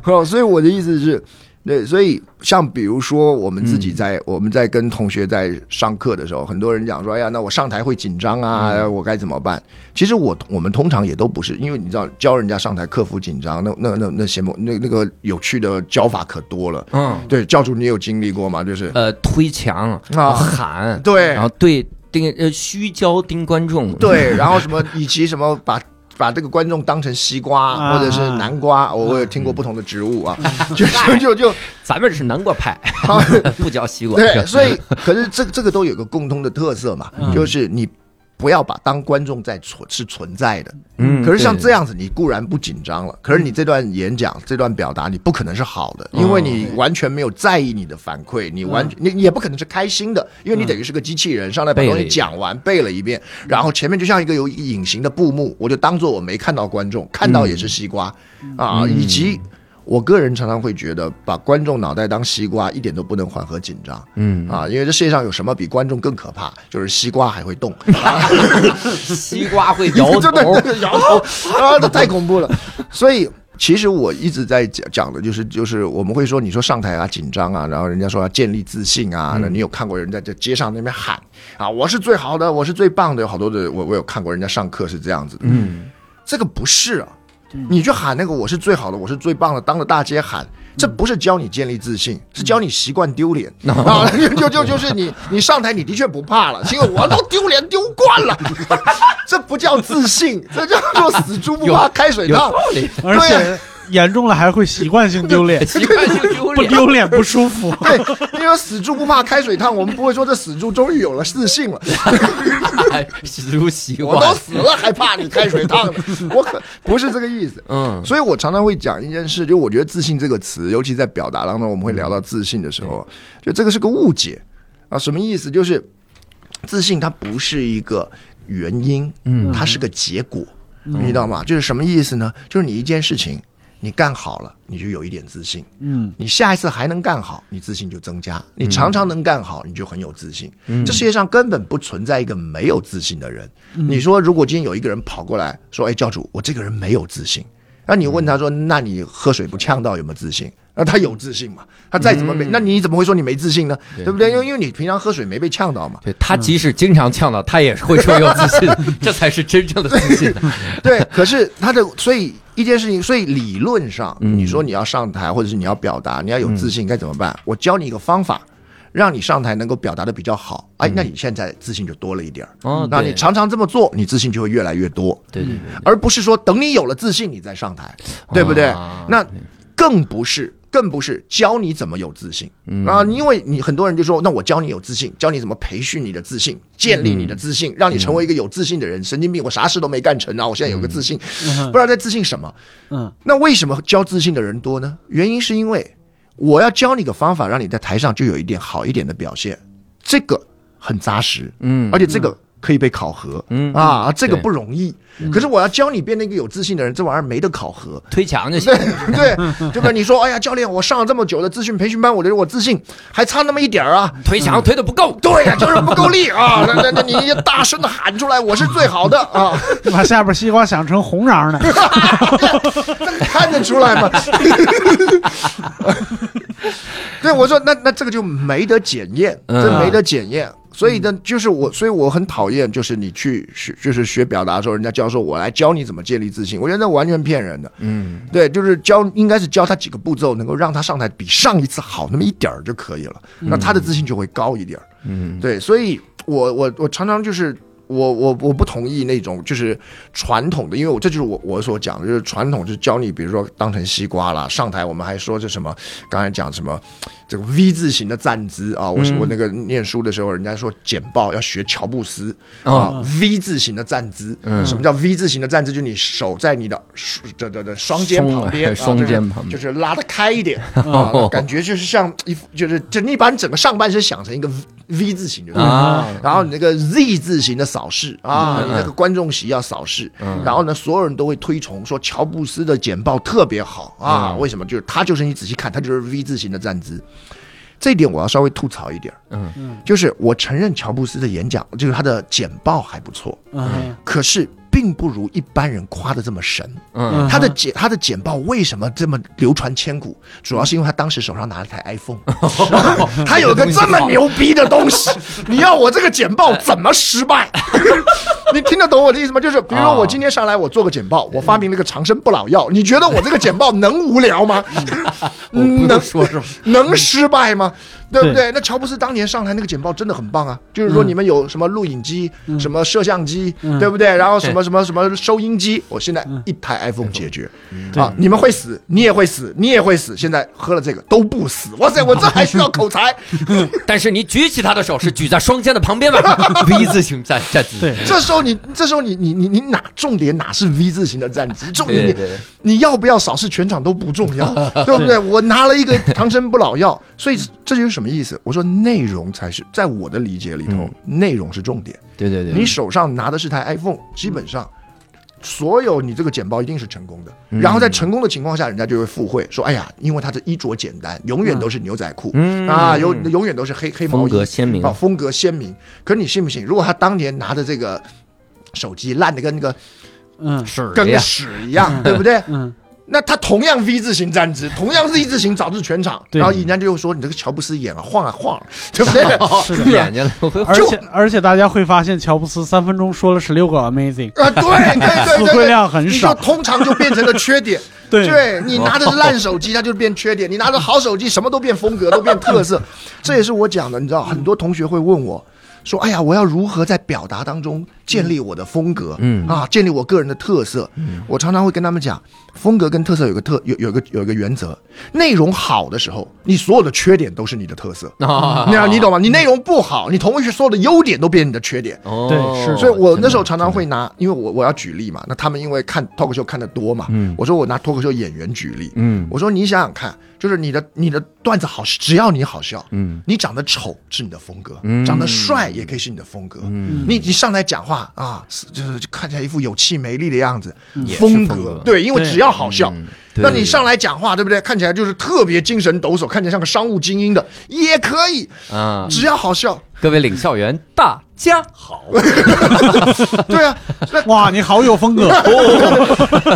哦，所以我的意思是。对，所以像比如说，我们自己在我们在跟同学在上课的时候，很多人讲说：“哎呀，那我上台会紧张啊，我该怎么办？”其实我我们通常也都不是，因为你知道教人家上台克服紧张，那那那那些那那个有趣的教法可多了。嗯，对，教主你有经历过吗？就是呃，推墙啊，喊，对，然后对盯呃虚焦盯观众，对，然后什么以及什么把。把这个观众当成西瓜或者是南瓜，我我有听过不同的植物啊，就就 就咱们是南瓜派，不教西瓜。对，所以可是这这个都有个共通的特色嘛，就是你。不要把当观众在存是存在的，嗯，可是像这样子，你固然不紧张了，可是你这段演讲、这段表达，你不可能是好的，因为你完全没有在意你的反馈，你完全你也不可能是开心的，因为你等于是个机器人，上来把东西讲完背了一遍，然后前面就像一个有隐形的布幕，我就当做我没看到观众，看到也是西瓜啊，以及。我个人常常会觉得，把观众脑袋当西瓜，一点都不能缓和紧张。嗯啊，因为这世界上有什么比观众更可怕？就是西瓜还会动，西瓜会摇头，摇头啊，这太恐怖了。所以，其实我一直在讲讲的就是，就是我们会说，你说上台啊紧张啊，然后人家说要建立自信啊，那你有看过人在这街上那边喊啊，我是最好的，我是最棒的，有好多的，我我有看过人家上课是这样子的。嗯，这个不是啊。你去喊那个我是最好的，我是最棒的，当着大街喊，这不是教你建立自信，是教你习惯丢脸。啊！就就就是你，你上台你的确不怕了，因为我都丢脸丢惯了，这不叫自信，这叫做死猪不怕开水烫，而且。严重了还会习惯性丢脸，习惯性丢脸，不丢脸不舒服。对，因为死猪不怕开水烫，我们不会说这死猪终于有了自信了。死猪习惯，我都死了还怕你开水烫？我可不是这个意思。嗯，所以我常常会讲一件事，就我觉得自信这个词，尤其在表达当中，我们会聊到自信的时候，就这个是个误解啊。什么意思？就是自信它不是一个原因，嗯，它是个结果，你知道吗？就是什么意思呢？就是你一件事情。你干好了，你就有一点自信。嗯，你下一次还能干好，你自信就增加。你常常能干好，你就很有自信。嗯，这世界上根本不存在一个没有自信的人。你说，如果今天有一个人跑过来说：“哎，教主，我这个人没有自信。”那你问他说：“那你喝水不呛到有没有自信？”那他有自信嘛？他再怎么没，那你怎么会说你没自信呢？对不对？因为因为你平常喝水没被呛到嘛。对他即使经常呛到，他也会说有自信，这才是真正的自信。对，可是他的所以一件事情，所以理论上，你说你要上台或者是你要表达，你要有自信该怎么办？我教你一个方法，让你上台能够表达的比较好。哎，那你现在自信就多了一点儿。哦，那你常常这么做，你自信就会越来越多。对对对，而不是说等你有了自信你再上台，对不对？那更不是。更不是教你怎么有自信啊！因为你很多人就说，那我教你有自信，教你怎么培训你的自信，建立你的自信，让你成为一个有自信的人。神经病，我啥事都没干成啊！我现在有个自信，不知道在自信什么。嗯，那为什么教自信的人多呢？原因是因为我要教你个方法，让你在台上就有一点好一点的表现，这个很扎实。嗯，而且这个。可以被考核，嗯啊，这个不容易。可是我要教你变成一个有自信的人，这玩意儿没得考核，推墙就行。对，就跟你说，哎呀，教练，我上了这么久的资讯培训班，我觉得我自信还差那么一点儿啊，推墙推的不够。对呀，就是不够力 啊。那那那你大声的喊出来，我是最好的啊！把下边西瓜想成红瓤的，看得出来吗？对，我说那那这个就没得检验，这没得检验。所以呢，就是我，所以我很讨厌，就是你去学，就是学表达的时候，人家教授我来教你怎么建立自信，我觉得那完全骗人的。嗯，对，就是教，应该是教他几个步骤，能够让他上台比上一次好那么一点儿就可以了，那他的自信就会高一点。嗯，对，所以我我我常常就是。我我我不同意那种就是传统的，因为我这就是我我所讲的，就是传统就是教你，比如说当成西瓜啦，上台我们还说这什么，刚才讲什么这个 V 字形的站姿啊，我我那个念书的时候，人家说简报要学乔布斯啊，V 字形的站姿，什么叫 V 字形的站姿？就是你手在你的这这这双肩旁边，双肩旁边。就是拉得开一点啊，感觉就是像一就是就你把你整个上半身想成一个 V 字形，就是啊，然后你那个 Z 字形的。扫视啊，嗯。你那个观众席要扫视，嗯。然后呢，所有人都会推崇说乔布斯的简报特别好啊，嗯。为什么？就是他就是你仔细看，他就是 V 字形的站姿。这一点我要稍微吐槽一点，嗯。就是我承认乔布斯的演讲，就是他的简报还不错，嗯。可是并不如一般人夸的这么神。嗯他的简他的简报为什么这么流传千古？主要是因为他当时手上拿了台 iPhone，他有个这么牛逼的东西，你要我这个简报怎么失败？你听得懂我的意思吗？就是比如说我今天上来我做个简报，我发明了一个长生不老药，你觉得我这个简报能无聊吗？能能说什么，能失败吗？对不对对？那乔布斯当年上台那个简报真的很棒啊，就是说你们有什么录影机、什么摄像机，嗯对不对？然后什么什么什么收音机，我现在一台 iPhone 解决对啊！你们会死，你也会死，你也会死。现在喝了这个都不死，哇塞！我这还需要口才？但是你举起他的手是举在双肩的旁边吧，V 字形站站姿。对，这时候你这时候你你你你哪重点哪是 V 字形的站姿？重点你要不要扫视全场都不重要，对不对？我拿了一个长生不老药，所以这就是什么意思？我说内容才是在我的理解里头，内容是重点。对对对，你手上拿的是台 iPhone，基本上。所有你这个简报一定是成功的，然后在成功的情况下，人家就会附会说：“哎呀，因为他的衣着简单，永远都是牛仔裤、嗯啊，永永远都是黑黑毛格鲜明啊，风格鲜明。可是你信不信？如果他当年拿的这个手机烂的跟那个嗯屎跟屎一样，对不对？嗯，那他同样 V 字形站姿，同样 Z 字形导致全场，然后人家就说你这个乔布斯眼啊晃啊晃，对不对？是的眼睛而且而且大家会发现，乔布斯三分钟说了十六个 amazing，啊，对对对词汇对对，量很你就少。通常就变成了缺点。对对你拿的是烂手机，它就变缺点；你拿着好手机，什么都变风格，都变特色。这也是我讲的，你知道，很多同学会问我。说，哎呀，我要如何在表达当中建立我的风格？嗯。啊，建立我个人的特色。嗯。我常常会跟他们讲，风格跟特色有个特有有个有一个原则，内容好的时候，你所有的缺点都是你的特色。啊。那你懂吗？你内容不好，你同学所有的优点都变成你的缺点。哦。对是。所以我那时候常常会拿，因为我我要举例嘛，那他们因为看脱口秀看的多嘛，嗯。我说我拿脱口秀演员举例，嗯。我说你想想看，就是你的你的段子好，只要你好笑，嗯。你长得丑是你的风格，嗯。长得帅也可以是你的风格，嗯。你你上来讲话啊，是就是就看起来一副有气没力的样子，风风格。对，因为只要好笑。那你上来讲话，对不对？看起来就是特别精神抖擞，看起来像个商务精英的，也可以，啊，只要好笑。各位领校员大家好，对啊，哇，你好有风格，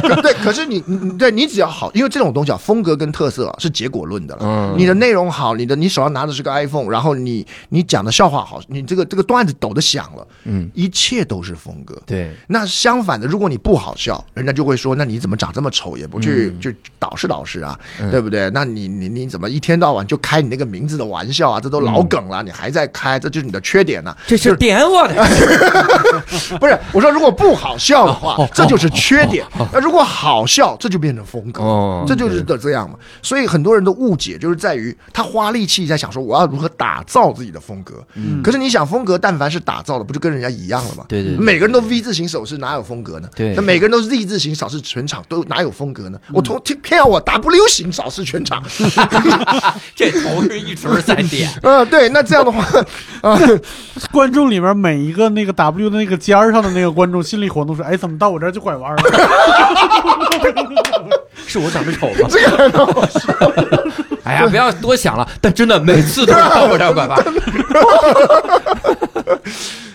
可对，可是你对你只要好，因为这种东西啊，风格跟特色啊是结果论的了。嗯你的内容好，你的你手上拿的是个 iPhone，然后你你讲的笑话好，你这个这个段子抖得响了，嗯，一切都是风格。对，那相反的，如果你不好笑，人家就会说，那你怎么长这么丑，也不去、就捯饬捯饬啊，对不对？那你你你怎么一天到晚就开你那个名字的玩笑啊？这都老梗了，你还在开，这就是你的缺点呐、这是点我的，不是，我说如果不好笑的话哦，这就是缺点；那如果好笑，这就变成风格。哦这就是的这样嘛。所以很多人的误解就是在于他花力气在想说我要如何打造自己的风格。嗯可是你想风格，但凡是打造的，不就跟人家一样了吗？对对对每个人都 V 字形手势，哪有风格呢？对那每个人都是 Z 字形扫视全场，都哪有风格呢？嗯我从偏要我 W 型扫视全场。这头是一直在点，嗯，对，那这样的话，啊、观众里面每一个那个 W 的那个尖儿上的那个观众心理活动是：哎，怎么到我这儿就拐弯了？是我长得丑吗？哎呀，不要多想了，但真的每次都是到我这儿拐弯，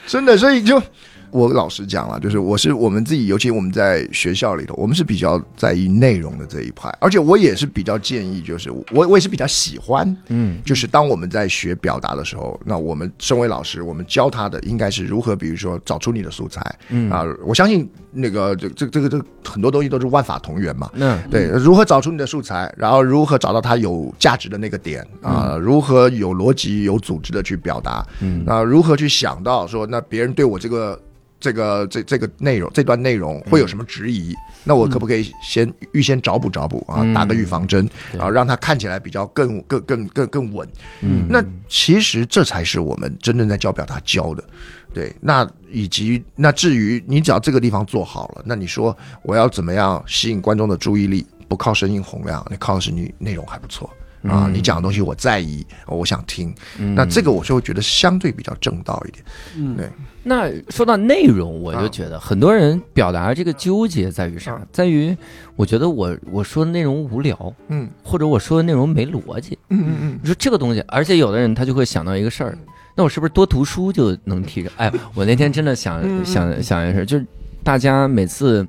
真的，所以就我老实讲了，就是我是我们自己，尤其我们在学校里头，我们是比较在意内容的这一派，而且我也是比较建议，就是我我也是比较喜欢，嗯，就是当我们在学表达的时候，那我们身为老师，我们教他的应该是如何，比如说找出你的素材，嗯。啊，我相信那个这这这个这很多东西都是万法同源嘛，嗯。对，如何找出你的素材，然后如何找到它有价值的那个点啊、如何有逻辑、有组织的去表达，嗯。那如何去想到说，那别人对我这个这个这这个内容这段内容会有什么质疑？那我可不可以先预先找补找补啊，嗯。打个预防针，然后让它看起来比较更更更更更稳？嗯。那其实这才是我们真正在教表达教的。对，那以及那至于你只要这个地方做好了，那你说我要怎么样吸引观众的注意力？不靠声音洪亮，你靠的是你内容还不错啊，嗯你讲的东西我在意，我想听，嗯那这个我就会觉得相对比较正道一点。嗯对那说到内容，我就觉得很多人表达这个纠结在于啥啊？在于我觉得我我说的内容无聊，嗯或者我说的内容没逻辑。嗯嗯嗯，你说这个东西，而且有的人他就会想到一个事儿，那我是不是多读书就能提升？哎，我那天真的想想想一个事儿，就是大家每次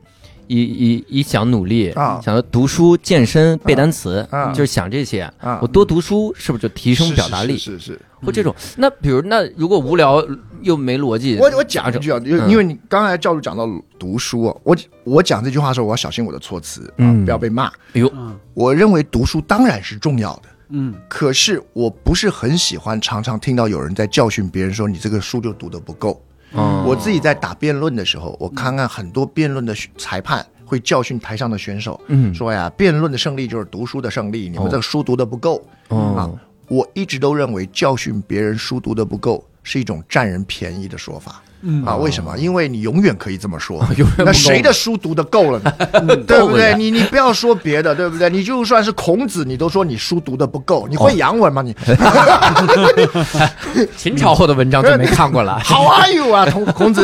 一一一想努力，啊想要读书、健身、背单词，啊就是想这些。啊我多读书是不是就提升表达力？是是是是。或这种，那比如那如果无聊又没逻辑，我我讲一句啊，因为嗯因为你刚才教主讲到读书啊，我我讲这句话的时候，我要小心我的措辞啊嗯，不要被骂。哎呦，嗯我认为读书当然是重要的，嗯可是我不是很喜欢常常听到有人在教训别人说你这个书就读得不够。嗯我自己在打辩论的时候，我看看很多辩论的裁判会教训台上的选手，嗯说呀，辩论的胜利就是读书的胜利，你们这个书读得不够。啊哦，我一直都认为教训别人书读得不够是一种占人便宜的说法。嗯啊，为什么？因为你永远可以这么说 那谁的书读的够了呢？对不对？你你不要说别的，对不对？你就算是孔子，你都说你书读的不够，你会洋文吗？你 秦朝后的文章就没看过了。How are you 啊，孔孔子，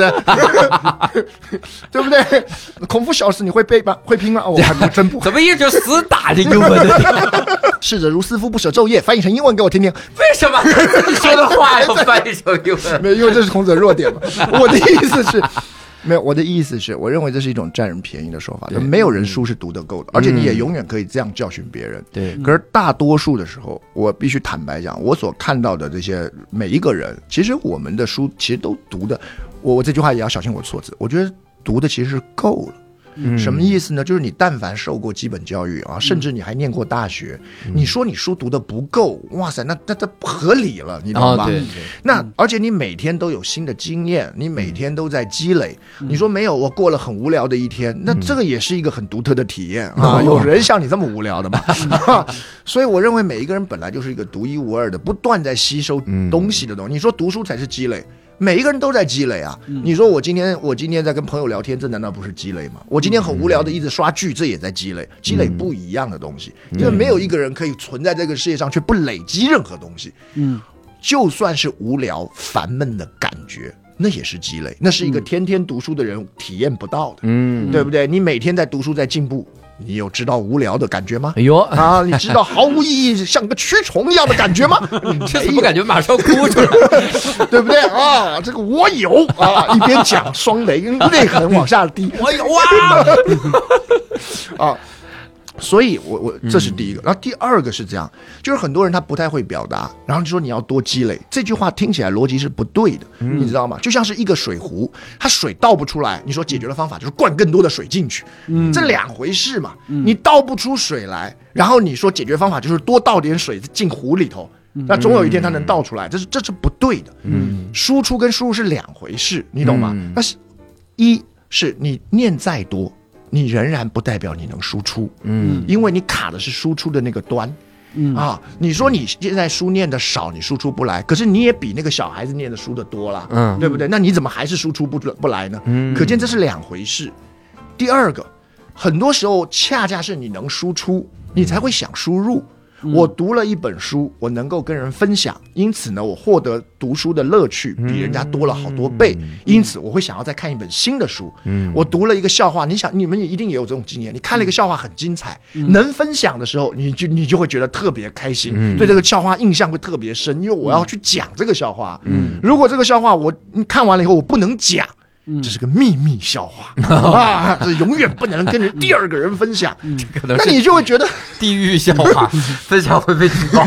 对不对？孔夫小子，你会背吗？会拼吗？哦我还不真不会。怎么一直死打这英文的？逝者如斯夫，不舍昼夜。翻译成英文给我听听。为什么你说的话要翻译成英文？没有，因为这是孔子的弱点嘛。我的意思是，没有，我的意思是，我认为这是一种占人便宜的说法。就没有人书是读得够的，而且你也永远可以这样教训别人。对，可是大多数的时候，我必须坦白讲，我所看到的这些每一个人，其实我们的书其实都读的，我我这句话也要小心我措辞。我觉得读的其实是够了。嗯什么意思呢？就是你但凡受过基本教育啊，甚至你还念过大学，你说你书读的不够，哇塞，那那这不合理了，你懂哦，吗？对对，那而且你每天都有新的经验，你每天都在积累。你说没有，我过了很无聊的一天，那这个也是一个很独特的体验啊！有人像你这么无聊的吗？所以我认为每一个人本来就是一个独一无二的，不断在吸收东西的东西。你说读书才是积累。每一个人都在积累啊！你说我今天我今天在跟朋友聊天，这难道不是积累吗？我今天很无聊的一直刷剧，这也在积累，积累不一样的东西。因为没有一个人可以存在这个世界上却不累积任何东西。嗯就算是无聊、烦闷的感觉，那也是积累，那是一个天天读书的人体验不到的，嗯，对不对？你每天在读书，在进步，你有知道无聊的感觉吗哎？呦，啊，你知道毫无意义，像个蛆虫一样的感觉吗？这怎么感觉马上哭出来？对不对啊？这个我有啊，一边讲双雷泪痕往下滴，我有啊，啊。所以我，我这是第一个，然后第二个是这样，就是很多人他不太会表达，然后就说你要多积累，这句话听起来逻辑是不对的，你知道吗？就像是一个水壶，它水倒不出来，你说解决的方法就是灌更多的水进去，嗯。这两回事嘛。你倒不出水来，然后你说解决方法就是多倒点水进壶里头，那总有一天它能倒出来，这是这是不对的。嗯。输出跟输入是两回事，你懂吗？嗯。那是一是你念再多，你仍然不代表你能输出，嗯因为你卡的是输出的那个端。嗯啊，你说你现在书念的少，你输出不来，可是你也比那个小孩子念的书的多了，嗯对不对？那你怎么还是输出不不来呢？嗯可见这是两回事。第二个，很多时候恰恰是你能输出，你才会想输入。我读了一本书，我能够跟人分享，因此呢，我获得读书的乐趣比人家多了好多倍，因此我会想要再看一本新的书。嗯。我读了一个笑话，你想你们也一定也有这种经验，你看了一个笑话很精彩，能分享的时候，你就你就会觉得特别开心，嗯。对这个笑话印象会特别深，因为我要去讲这个笑话。嗯，如果这个笑话我看完了以后我不能讲。这是个秘密笑话 啊！这永远不能跟人第二个人分享，那你就会觉得，地狱笑话，分享会被举报。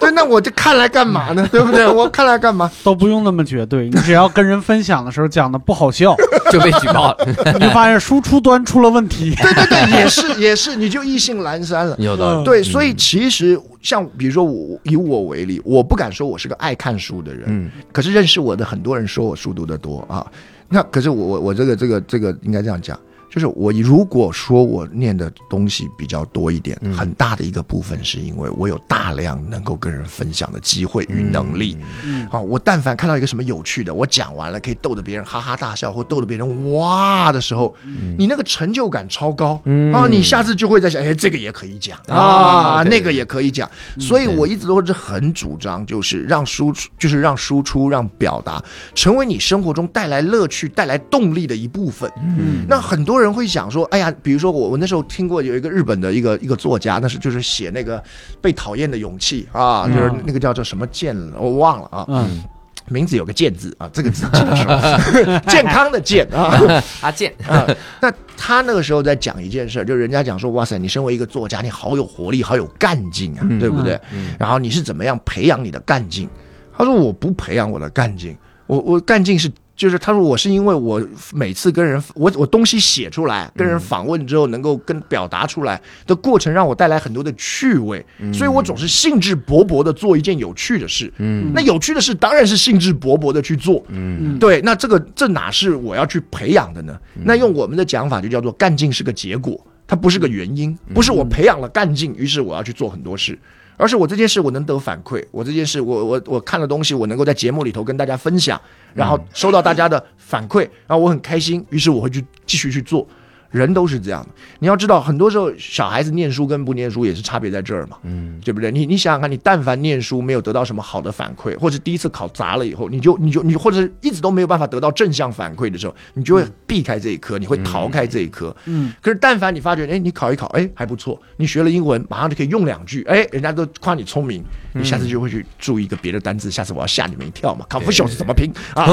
对，那我这看来干嘛呢？对不对？我看来干嘛？都不用那么绝对，你只要跟人分享的时候讲的不好笑，就被举报了，你就发现输出端出了问题。对对对，也是也是，你就意兴阑珊了。有道理。对，所以其实像比如说我以我为例，我不敢说我是个爱看书的人，嗯可是认识我的很多人说我书读得多啊。那可是我我我这个这个这个应该这样讲，就是我如果说我念的东西比较多一点，嗯很大的一个部分是因为我有大量能够跟人分享的机会与能力。嗯好，我但凡看到一个什么有趣的，我讲完了可以逗得别人哈哈大笑，或逗得别人哇的时候，你那个成就感超高、嗯啊！你下次就会在想，哎，这个也可以讲 啊那个也可以讲。所以我一直都是很主张，就是让输出，就是让输出、让表达成为你生活中带来乐趣、带来动力的一部分。嗯那很多人会想说，哎呀，比如说我我那时候听过有一个日本的一个一个作家，那是就是写那个被讨厌的勇气啊，就是那个叫做什么健，我忘了啊，嗯名字有个健字啊，这个字记得熟，健康的健啊。阿 健，啊，那他那个时候在讲一件事儿，就人家讲说，哇塞，你身为一个作家，你好有活力，好有干劲啊，对不对？然后你是怎么样培养你的干劲？他说我不培养我的干劲，我我干劲是。就是他说我是因为我每次跟人我我东西写出来，跟人访问之后能够跟表达出来的过程，让我带来很多的趣味，所以我总是兴致勃勃的做一件有趣的事。嗯那有趣的事当然是兴致勃勃的去做。嗯对，那这个这哪是我要去培养的呢？那用我们的讲法就叫做干劲是个结果，它不是个原因，不是我培养了干劲，于是我要去做很多事。而是我这件事我能得反馈，我这件事我我我看了东西，我能够在节目里头跟大家分享，然后收到大家的反馈，然后我很开心，于是我会去继续去做。人都是这样的，你要知道，很多时候小孩子念书跟不念书也是差别在这儿嘛，嗯对不对？你你想想看，你但凡念书没有得到什么好的反馈，或者第一次考砸了以后，你就你就你或者一直都没有办法得到正向反馈的时候，你就会避开这一科，你会逃开这一科。嗯，可是但凡你发觉，哎，你考一考，哎还不错，你学了英文，马上就可以用两句，哎，人家都夸你聪明，你下次就会去注意一个别的单词，下次我要吓你们一跳嘛。confusion 是怎么拼啊？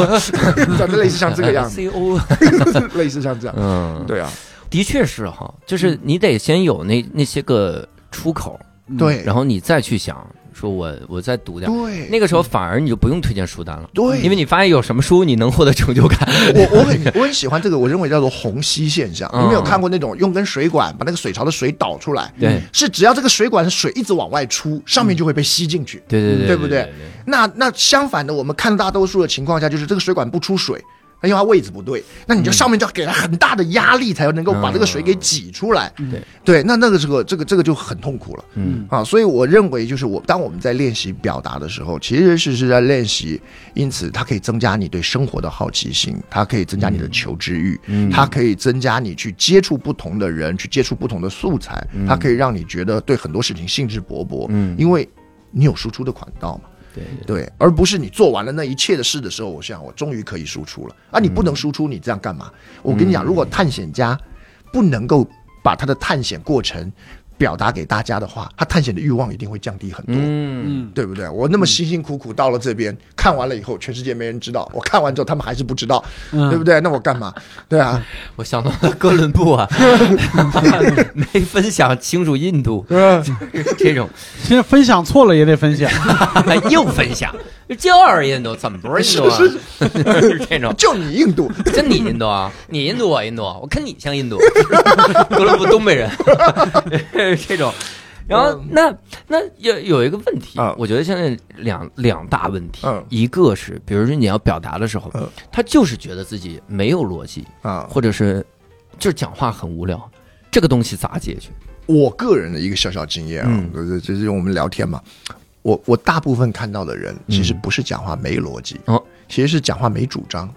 长 得 类似像这个样子 类似像这样。嗯，对啊，的确是哈，就是你得先有那那些个出口，对，然后你再去想，说我我再读点，对，那个时候反而你就不用推荐书单了，对，因为你发现有什么书你能获得成就感，我我很我很喜欢这个，我认为叫做虹吸现象。嗯你没有看过那种用根水管把那个水槽的水倒出来？对是只要这个水管的水一直往外出，上面就会被吸进去。对对对，对不对？那那相反的，我们看大多数的情况下，就是这个水管不出水。因为它位置不对，那你就上面就要给它很大的压力，才能够把这个水给挤出来。对。对，那那个这个这个这个就很痛苦了。嗯。啊，所以我认为，就是我当我们在练习表达的时候，其实是是在练习，因此它可以增加你对生活的好奇心，它可以增加你的求知欲，嗯。它可以增加你去接触不同的人，去接触不同的素材，它可以让你觉得对很多事情兴致勃勃，嗯。因为你有输出的管道嘛。对而不是你做完了那一切的事的时候，我想我终于可以输出了啊！你不能输出，你这样干嘛？我跟你讲，如果探险家不能够把他的探险过程表达给大家的话，他探险的欲望一定会降低很多。嗯嗯对不对？我那么辛辛苦苦到了这边，看完了以后，全世界没人知道。我看完之后，他们还是不知道，嗯对不对？那我干嘛？对啊，我想到了哥伦布啊，没分享清楚印度这种，现在分享错了也得分享。又分享，就是印度，怎么不是印度啊？是这种，就你印度，真你印度啊？你印度我印度，我看你像印度，哥伦布东北人，这种。然后那那有有一个问题啊，我觉得现在两两大问题嗯，一个是，比如说你要表达的时候嗯，他就是觉得自己没有逻辑，啊，或者是就是讲话很无聊，这个东西咋解决？我个人的一个小小经验就是就是我们聊天嘛，我我大部分看到的人其实不是讲话没逻辑，哦其实是讲话没主张啊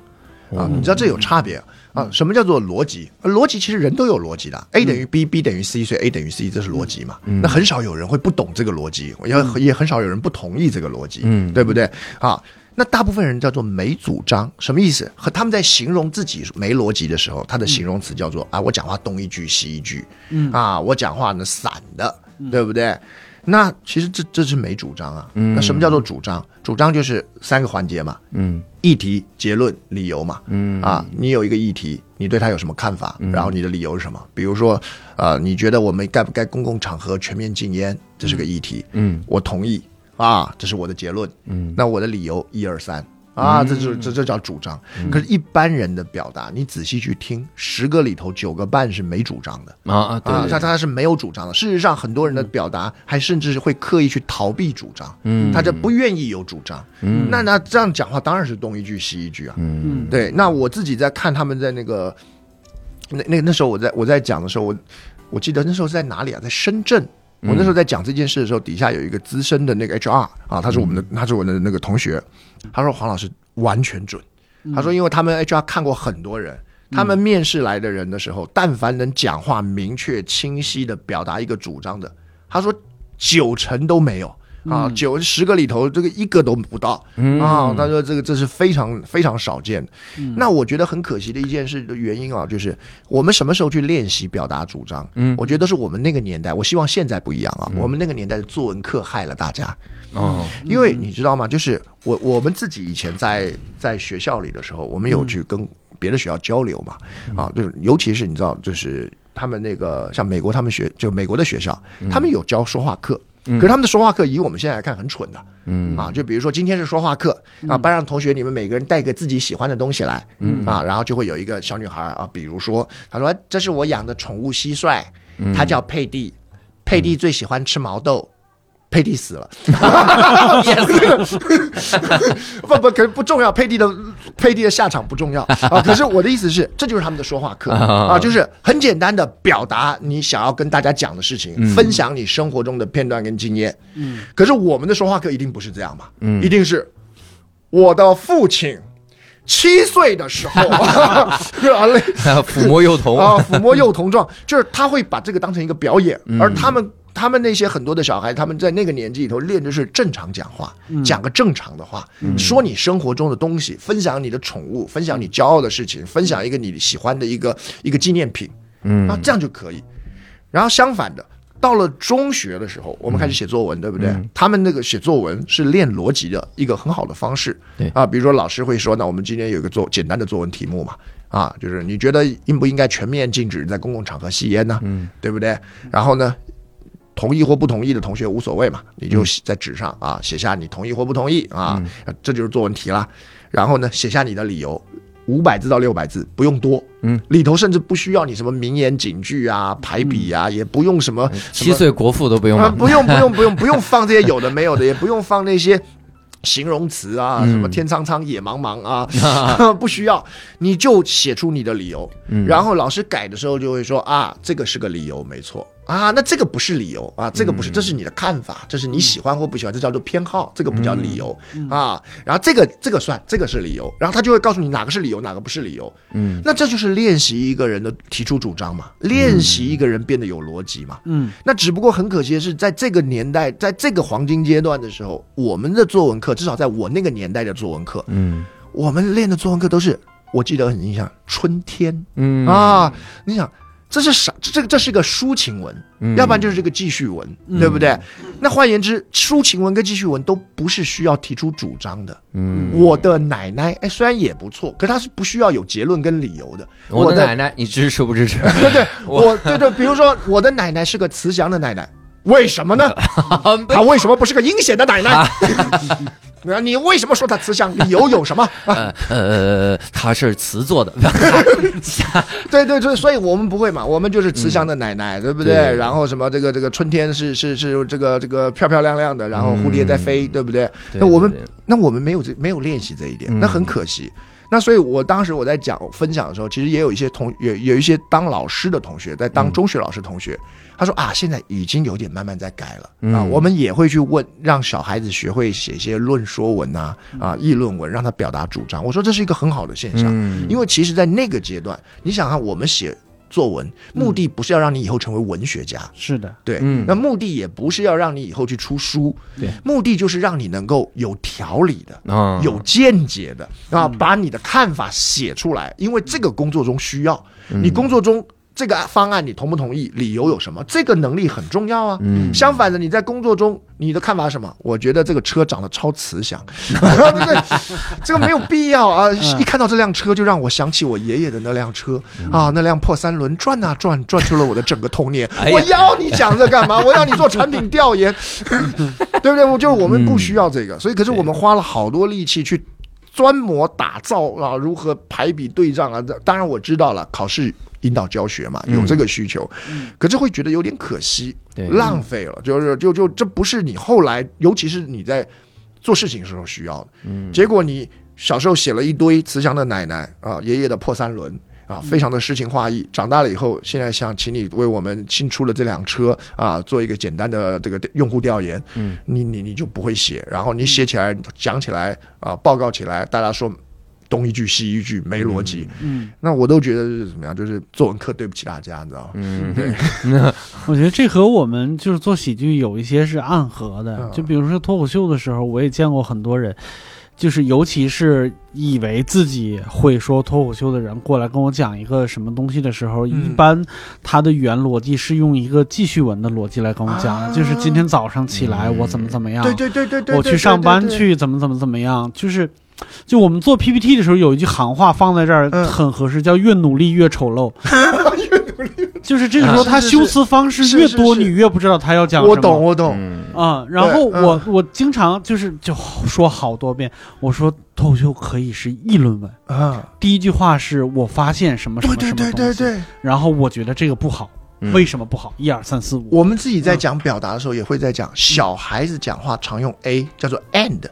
哦，你知道这有差别啊？什么叫做逻辑？呃逻辑其实人都有逻辑的，A 等于 B，B 等于 C，所以 A 等于 C，这是逻辑嘛？那很少有人会不懂这个逻辑，也也很少有人不同意这个逻辑，嗯对不对？啊。那大部分人叫做没主张，什么意思？和他们在形容自己没逻辑的时候，他的形容词叫做啊，我讲话东一句西一句，嗯啊，我讲话呢散的，对不对？那其实这这是没主张啊。那什么叫做主张？主张就是三个环节嘛，嗯议题、结论、理由嘛。嗯啊，你有一个议题，你对它有什么看法？然后你的理由是什么？比如说，呃，你觉得我们该不该公共场合全面禁烟？这是个议题。嗯我同意啊，这是我的结论。嗯那我的理由一二三啊，这就这这叫主张。可是，一般人的表达，你仔细去听，十个里头九个半是没主张的。啊啊他他是没有主张的。事实上，很多人的表达还甚至会刻意去逃避主张，嗯他就不愿意有主张。嗯那那这样讲话当然是东一句西一句啊。嗯对，那我自己在看他们在那个那那那时候我在我在讲的时候，我我记得那时候是在哪里啊？在深圳。我那时候在讲这件事的时候，底下有一个资深的那个 HR 啊，他是我们的，他是我的那个同学，他说黄老师完全准。他说，因为他们 HR 看过很多人，他们面试来的人的时候，但凡能讲话明确清晰的表达一个主张的，他说九成都没有。啊，九十个里头，这个一个都不到啊！他说这个这是非常非常少见的。那我觉得很可惜的一件事的原因啊，就是我们什么时候去练习表达主张？嗯，我觉得是我们那个年代。我希望现在不一样啊！我们那个年代的作文课害了大家哦，因为你知道吗？就是我我们自己以前在在学校里的时候，我们有去跟别的学校交流嘛？啊，就是尤其是你知道，就是他们那个像美国，他们学就美国的学校，他们有教说话课。可是他们的说话课，以我们现在来看很蠢的，嗯。啊，就比如说今天是说话课啊，班上同学你们每个人带个自己喜欢的东西来，嗯。啊，然后就会有一个小女孩啊，比如说她说这是我养的宠物蟋蟀，它叫佩蒂，佩蒂最喜欢吃毛豆。佩蒂死了，不不，可是不重要。佩蒂的佩蒂的下场不重要啊。可是我的意思是，这就是他们的说话课啊，就是很简单的表达你想要跟大家讲的事情，分享你生活中的片段跟经验。嗯，可是我们的说话课一定不是这样嘛？嗯，一定是我的父亲七岁的时候，抚摸幼童。啊，抚摸幼童状，就是他会把这个当成一个表演，而他们。他们那些很多的小孩，他们在那个年纪里头练的是正常讲话，讲个正常的话，说你生活中的东西，分享你的宠物，分享你骄傲的事情，分享一个你喜欢的一个一个纪念品，嗯，那，这样就可以。然后相反的，到了中学的时候，我们开始写作文，对不对？他们那个写作文是练逻辑的一个很好的方式，对啊，比如说老师会说，那我们今天有一个作简单的作文题目嘛，啊，就是你觉得应不应该全面禁止在公共场合吸烟呢？嗯，对不对？然后呢？同意或不同意的同学无所谓嘛，你就在纸上啊写下你同意或不同意啊，这就是作文题啦。然后呢，写下你的理由，五百字到六百字，不用多。嗯，里头甚至不需要你什么名言警句啊、排比啊，也不用什么七岁国父都不用啊，不用不用 不用不用放这些有的没有的，也不用放那些形容词啊，什么天苍苍野茫茫啊，不需要，你就写出你的理由。然后老师改的时候就会说啊，这个是个理由，没错。啊，那这个不是理由啊，这个不是，这是你的看法，这是你喜欢或不喜欢，这叫做偏好，这个不叫理由啊。然后这个这个算，这个是理由，然后他就会告诉你哪个是理由，哪个不是理由。嗯，那这就是练习一个人的提出主张嘛，练习一个人变得有逻辑嘛。嗯，那只不过很可惜的是，在这个年代，在这个黄金阶段的时候，我们的作文课，至少在我那个年代的作文课，嗯，我们练的作文课都是，我记得很印象，春天，嗯啊，你想。这是啥？这这个这是个抒情文，要不然就是这个记叙文，对不对？那换言之，抒情文跟记叙文都不是需要提出主张的。嗯，我的奶奶，哎，虽然也不错，可是它是不需要有结论跟理由的。我的奶奶，你支持不支持？对对，我对对，比如说我的奶奶是个慈祥的奶奶，为什么呢？她为什么不是个阴险的奶奶？那你为什么说他慈祥？理由有什么？呃呃，他是瓷做的。对对对，所以我们不会嘛，我们就是慈祥的奶奶，对不对？然后什么这个这个春天是是是这个这个漂漂亮亮的，然后蝴蝶在飞，对不对？那我们那我们没有这没有练习这一点，那很可惜。那所以，我当时我在讲分享的时候，其实也有一些同有有一些当老师的同学，在当中学老师同学，他说啊，现在已经有点慢慢在改了。啊，我们也会去问，让小孩子学会写一些论说文呐，啊，议论文，让他表达主张。我说这是一个很好的现象，因为其实，在那个阶段，你想看我们写。作文目的不是要让你以后成为文学家，是的，对，那目的也不是要让你以后去出书，对，目的就是让你能够有条理的，有见解的啊，把你的看法写出来，因为这个工作中需要，你工作中。这个方案你同不同意？理由有什么？这个能力很重要啊。嗯，相反的，你在工作中你的看法是什么？我觉得这个车长得超慈祥，这个没有必要啊！一看到这辆车，就让我想起我爷爷的那辆车啊，那辆破三轮转啊转，转出了我的整个童年。我要你讲这干嘛？我要你做产品调研，对不对？我就是我们不需要这个，所以可是我们花了好多力气去专模打造啊，如何排比对仗啊？当然我知道了，考试。引导教学嘛，有这个需求，可是会觉得有点可惜，浪费了。就是就就这不是你后来，尤其是你在做事情时候需要的。结果你小时候写了一堆慈祥的奶奶啊，爷爷的破三轮啊，非常的诗情画意。长大了以后，现在想请你为我们新出了这辆车啊，做一个简单的这个用户调研，嗯，你你你就不会写，然后你写起来讲起来啊，报告起来，大家说东一句西一句没逻辑，嗯，那我都觉得是怎么样，就是作文课对不起大家，你知道吗？嗯，对，我觉得这和我们就是做喜剧有一些是暗合的。嗯。就比如说脱口秀的时候，我也见过很多人，就是尤其是以为自己会说脱口秀的人过来跟我讲一个什么东西的时候，嗯。一般他的原逻辑是用一个记叙文的逻辑来跟我讲的，啊。就是今天早上起来嗯我怎么怎么样，对对对对对，我去上班，去怎么怎么怎么样，就是。就我们做 PPT 的时候，有一句行话放在这儿嗯。很合适，叫“越努力越丑陋”。就是这个时候，啊他修辞方式越多，你越不知道他要讲什么。我懂我懂，嗯。啊、然后我我经常就是就说好多遍，我说脱口秀可以是议论文。啊，第一句话是我发现什么什么什对对么东西，对。对对。然后我觉得这个不好，嗯。为什么不好？一二三四五，我们自己在讲表达的时候，也会在讲小孩子讲话常用 A，叫做 and；嗯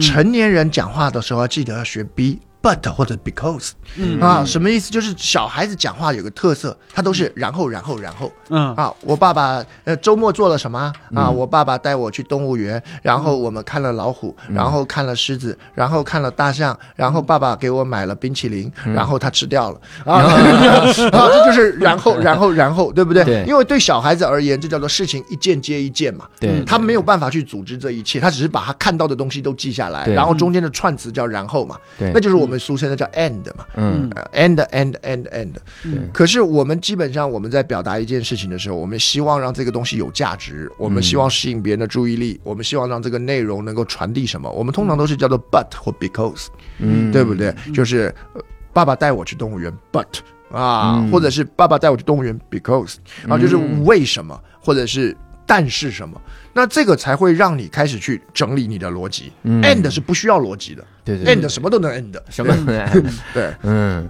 成年人讲话的时候要记得要学 B。But 或者 because 嗯。啊，什么意思？就是小孩子讲话有个特色，他都是然后然后然后。嗯。啊。我爸爸呃周末做了什么？啊？嗯。我爸爸带我去动物园，然后我们看了老虎，嗯。然后看了狮子，然后看了大象，然后爸爸给我买了冰淇淋，嗯。然后他吃掉了。啊 啊，这就是然后 然后然后，对不对？对。因为对小孩子而言，这叫做事情一件接一件嘛。对，他没有办法去组织这一切，他只是把他看到的东西都记下来，然后中间的串词叫然后嘛，对。那就是我们俗称的叫 and 嘛。嗯。呃 and and and and，嗯可是我们基本上我们在表达一件事情的时候，我们希望让这个东西有价值，我们希望吸引别人的注意力，我们希望让这个内容能够传递什么，我们通常都是叫做 but 或 because，嗯，对不对？就是、呃爸爸带我去动物园，but 啊，嗯。或者是爸爸带我去动物园，because 啊，就是为什么，或者是但是什么，那这个才会让你开始去整理你的逻辑。嗯 end 是不需要逻辑的对对对，and 什么都能 end。什么？对，嗯，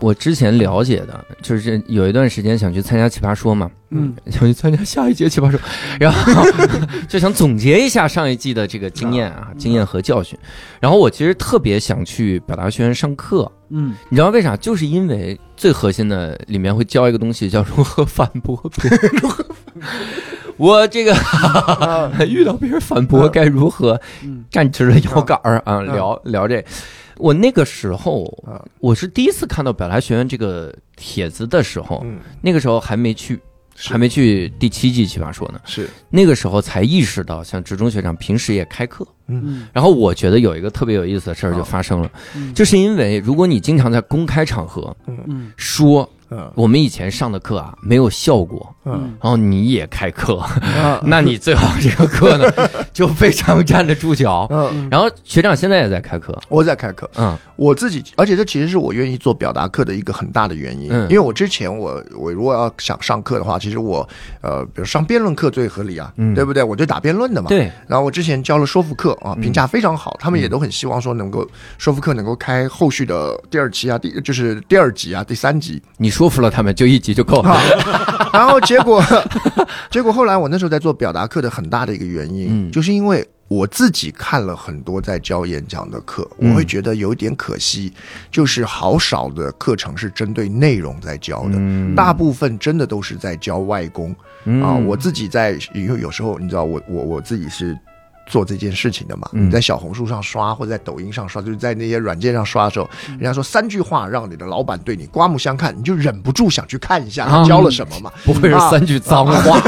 我之前了解的就是有一段时间想去参加奇葩说嘛，嗯想去参加下一届奇葩说，然后 就想总结一下上一季的这个经验啊，经验和教训。然后我其实特别想去表达学院上课，嗯你知道为啥？就是因为最核心的里面会教一个东西，叫如何反驳别人。我这个 遇到别人反驳该如何嗯。站直了腰杆儿啊？聊聊这。我那个时候啊，我是第一次看到表达学院这个帖子的时候，嗯，那个时候还没去，还没去第七季奇葩说呢。是，那个时候才意识到，像职中学长平时也开课。嗯。然后我觉得有一个特别有意思的事儿就发生了，嗯。就是因为如果你经常在公开场合嗯。说嗯。我们以前上的课啊没有效果，嗯。然后你也开课，嗯。那你最好这个课呢 就非常站得住脚。嗯，然后学长现在也在开课，我在开课，嗯。我自己，而且这其实是我愿意做表达课的一个很大的原因，嗯。因为我之前我我如果要想上课的话，其实我呃，比如上辩论课最合理啊，嗯。对不对？我就打辩论的嘛。。对，然后我之前教了说服课啊，嗯。评价非常好，他们也都很希望说能够说服课能够开后续的第二期啊，第就是第二集啊，第三集。你说服了他们就一集就够了。啊，然后结果，结果后来我那时候在做表达课的很大的一个原因，嗯就是因为我自己看了很多在教演讲的课，嗯我会觉得有一点可惜，就是好少的课程是针对内容在教的。嗯大部分真的都是在教外功嗯啊！我自己在有有时候，你知道，我我我自己是做这件事情的嘛。嗯你在小红书上刷，或者在抖音上刷，就是在那些软件上刷的时候，人家说三句话让你的老板对你刮目相看，你就忍不住想去看一下他啊教了什么嘛。不会是三句脏话？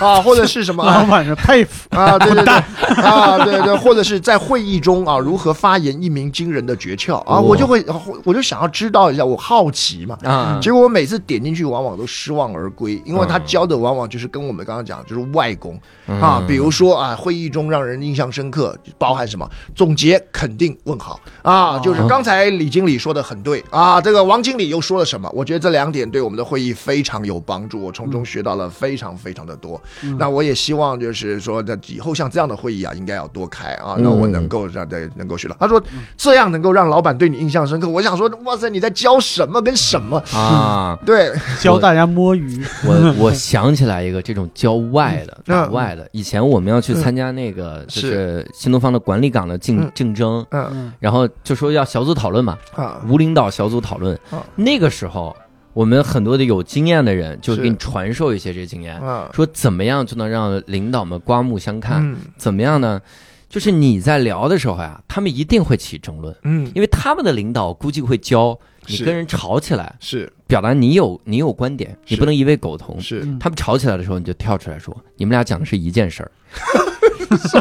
啊，或者是什么啊？老板是佩服，啊，对对对，啊，对对，或者是在会议中啊，如何发言一鸣惊人的诀窍啊，哦我就会，我就想要知道一下，我好奇嘛。啊，结果我每次点进去，往往都失望而归，因为他嗯教的往往就是跟我们刚刚讲，就是外功啊，比如说啊，会议中让人印象深刻，包含什么？总结、肯定、问好啊，就是刚才李经理说的很对啊，这个王经理又说了什么？我觉得这两点对我们的会议非常有帮助，我从中学到了非常非常的多。那我也希望就是说，在以后像这样的会议啊，应该要多开啊，那我能够让对能够学到。他说这样能够让老板对你印象深刻，我想说，哇塞，你在教什么跟什么？啊，对，教大家摸鱼。我 我想起来一个这种教外的、打嗯外的。以前我们要去参加加那个就是新东方的管理岗的竞嗯。竞争，嗯。嗯然后就说要小组讨论嘛，啊。无领导小组讨论。啊。那个时候，我们很多的有经验的人就给你传授一些这个经验，啊，说怎么样就能让领导们刮目相看，嗯。怎么样呢？就是你在聊的时候呀，他们一定会起争论，嗯。因为他们的领导估计会教你跟人吵起来，是。表达你有你有观点，你不能一味苟同。是。嗯他们吵起来的时候，你就跳出来说：“你们俩讲的是一件事儿。”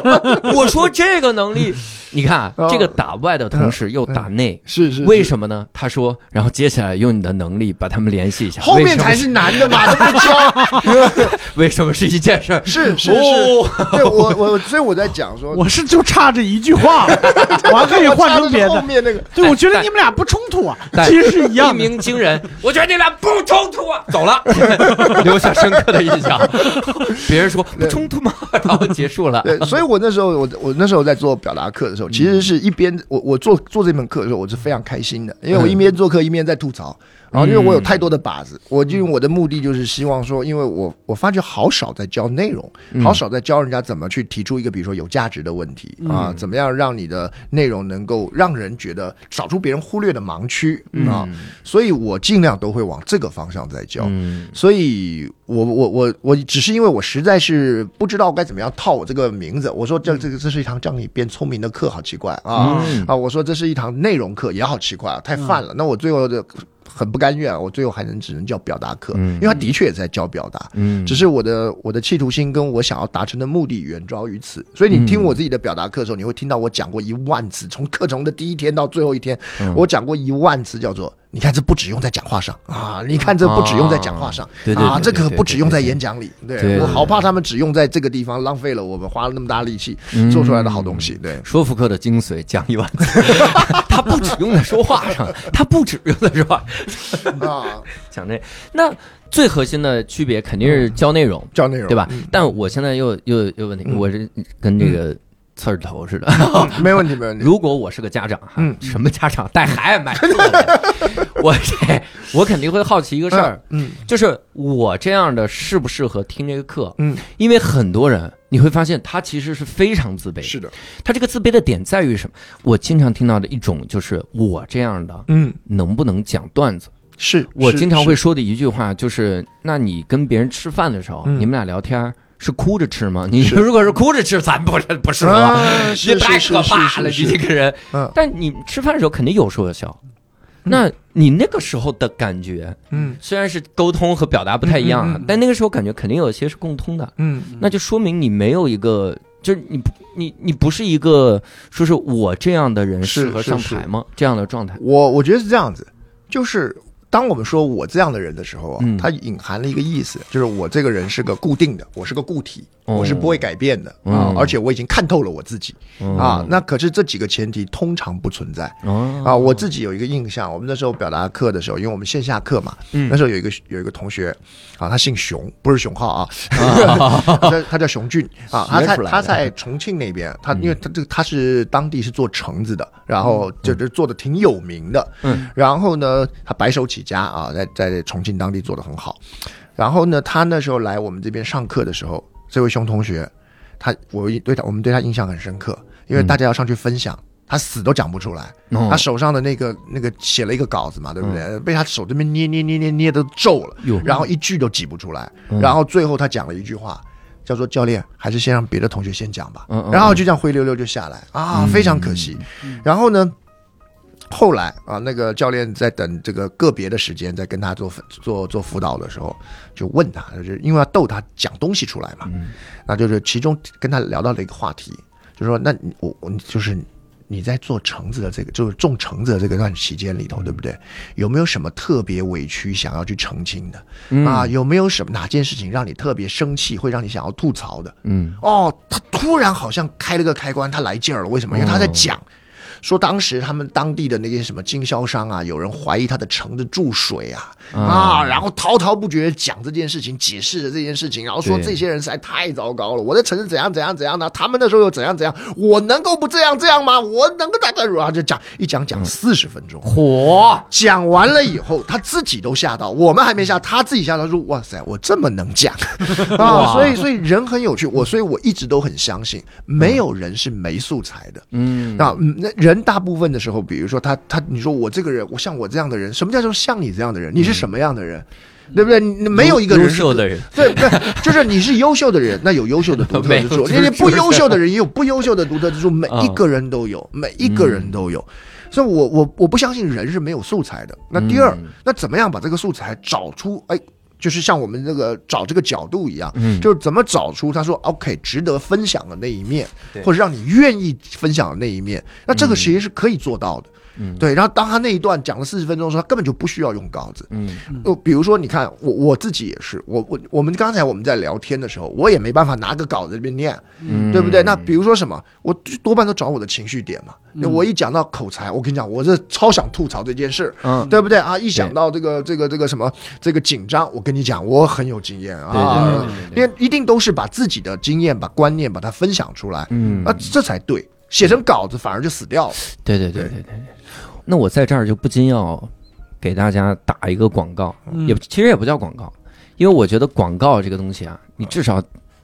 我说这个能力，你看这个打外的同时又打内，是是，为什么呢？他说，然后接下来用你的能力把他们联系一下，后面才是难的嘛，都不教。为什么是一件事儿？是是哦是，对我我所以我在讲说，我是就差这一句话，我还可以换成别的。后面那个对，我觉得你们俩不冲突啊，但其实是一样一。鸣惊人，我觉得你俩不冲突啊，走了，留下深刻的印象。别人说不冲突吗？然后结束了。对，所以我那时候我我那时候在做表达课的时候，其实是一边我我做做这门课的时候，我是非常开心的，因为我一边做课一边在吐槽。然后，因为我有太多的靶子，我就我的目的就是希望说，因为我我发觉好少在教内容，好少在教人家怎么去提出一个比如说有价值的问题啊，怎么样让你的内容能够让人觉得找出别人忽略的盲区啊，所以我尽量都会往这个方向在教。嗯所以我我我我只是因为我实在是不知道该怎么样套我这个名字。我说这这个这是一堂让你变聪明的课，好奇怪啊、嗯啊！我说这是一堂内容课，也好奇怪啊，太泛了。那我最后的很不甘愿，我最后还能只能叫表达课，嗯。因为他的确也在教表达。嗯。只是我的我的企图心跟我想要达成的目的远高于此，所以你听我自己的表达课的时候，你会听到我讲过一万次，从课程的第一天到最后一天，嗯。我讲过一万次，叫做你看这不只用在讲话上啊，你看这不只用在讲话上，对对啊，这可不只用在演讲里，对我好怕他们只用在这个地方，浪费了我们花了那么大力气嗯。做出来的好东西，对。说服课的精髓讲一万次，他不只用在说话上，他不只用在说话，啊，讲这那最核心的区别肯定是教内容，教内容。对吧？但我现在又又又问题，嗯。我是跟这个刺儿头似的。没问题，没问题。如果我是个家长哈，嗯什么家长带孩子买 我这我肯定会好奇一个事儿，嗯就是我这样的适不适合听这个课？嗯，因为很多人你会发现他其实是非常自卑，是的，他这个自卑的点在于什么？我经常听到的一种就是我这样的嗯，能不能讲段子？是是我经常会说的一句话就是：那你跟别人吃饭的时候，嗯你们俩聊天。是哭着吃吗？你如果是哭着吃，咱不是不适合，啊你太是是可怕了，是是。你这个人。嗯。但你吃饭的时候肯定有说有笑，那你那个时候的感觉，嗯。虽然是沟通和表达不太一样啊，嗯嗯嗯。但那个时候感觉肯定有些是共通的，嗯那就说明你没有一个，就是你不你你不是一个说是我这样的人适合上台吗？这样的状态，我我觉得是这样子，就是当我们说我这样的人的时候啊，嗯。它隐含了一个意思，就是我这个人是个固定的，我是个固体，哦我是不会改变的嗯。啊，而且我已经看透了我自己嗯。啊。那可是这几个前提通常不存在。哦。啊，我自己有一个印象，我们那时候表达课的时候，因为我们线下课嘛，嗯。那时候有一个有一个同学啊，他姓熊，不是熊浩啊，他叫他叫熊俊啊，他在他在重庆那边，他因为他这个他是当地是做橙子的，然后就是做的挺有名的，嗯，然后呢，他白手起家啊，在在重庆当地做的很好，然后呢，他那时候来我们这边上课的时候，这位熊同学，他我对他我们对他印象很深刻，因为大家要上去分享。他死都讲不出来，哦他手上的那个那个写了一个稿子嘛，对不对？被他手这边捏捏捏捏捏的皱了哟，然后一句都挤不出来。嗯然后最后他讲了一句话，叫做“教练，还是先让别的同学先讲吧。嗯嗯”然后就这样灰溜溜就下来啊，非常可惜。然后呢，后来啊，那个教练在等这个个别的时间，在跟他做做做辅导的时候，就问他，就是因为要逗他讲东西出来嘛，那就是其中跟他聊到了一个话题，就说那你我我就是你在做橙子的这个，就是种橙子的这个段期间里头，对不对？有没有什么特别委屈想要去澄清的、嗯啊？有没有什么哪件事情让你特别生气，会让你想要吐槽的？嗯哦，他突然好像开了个开关，他来劲儿了。为什么？因为他在讲。说当时他们当地的那些什么经销商啊，有人怀疑他的城子注水啊啊，然后滔滔不绝讲这件事情，解释了这件事情，然后说这些人实在太糟糕了，我的城市怎样怎样怎样的，他们那时候又怎样怎样，我能够不这样这样吗？我能够咋咋然后就讲一讲讲四十分钟。火，讲完了以后，他自己都吓到，我们还没吓，他自己吓到说：“哇塞，我这么能讲 啊！”所以，所以人很有趣，我所以我一直都很相信，没有人是没素材的。嗯那嗯那人大部分的时候，比如说他他，你说我这个人，我像我这样的人，什么叫做像你这样的人？你是什么样的人？对不对？你没有一个人是优秀的人，对对，就是你是优秀的人，那有优秀的独特之处；没有你不优秀的人也有不优秀的独特之处，每啊一个人都有，每一个人都有。所以我我我不相信人是没有素材的。那第二，嗯那怎么样把这个素材找出？哎，就是像我们这个找这个角度一样，嗯就是怎么找出他说 OK 值得分享的那一面，或者让你愿意分享的那一面。那这个其实是可以做到的。嗯对，然后当他那一段讲了四十分钟的时候，他根本就不需要用稿子。嗯就，比如说，你看我我自己也是，我我我们刚才我们在聊天的时候，我也没办法拿个稿子这边念，嗯对不对？那比如说什么，我多半都找我的情绪点嘛。我一讲到口才，我跟你讲，我这超想吐槽这件事，嗯对不对啊？一想到这个这个这个什么这个紧张，我跟你讲，我很有经验啊，对对对对因为一定都是把自己的经验、把观念把它分享出来，嗯啊，这才对。写成稿子反而就死掉了。对对对对对对。那我在这儿就不禁要给大家打一个广告，嗯。也其实也不叫广告，因为我觉得广告这个东西啊，你至少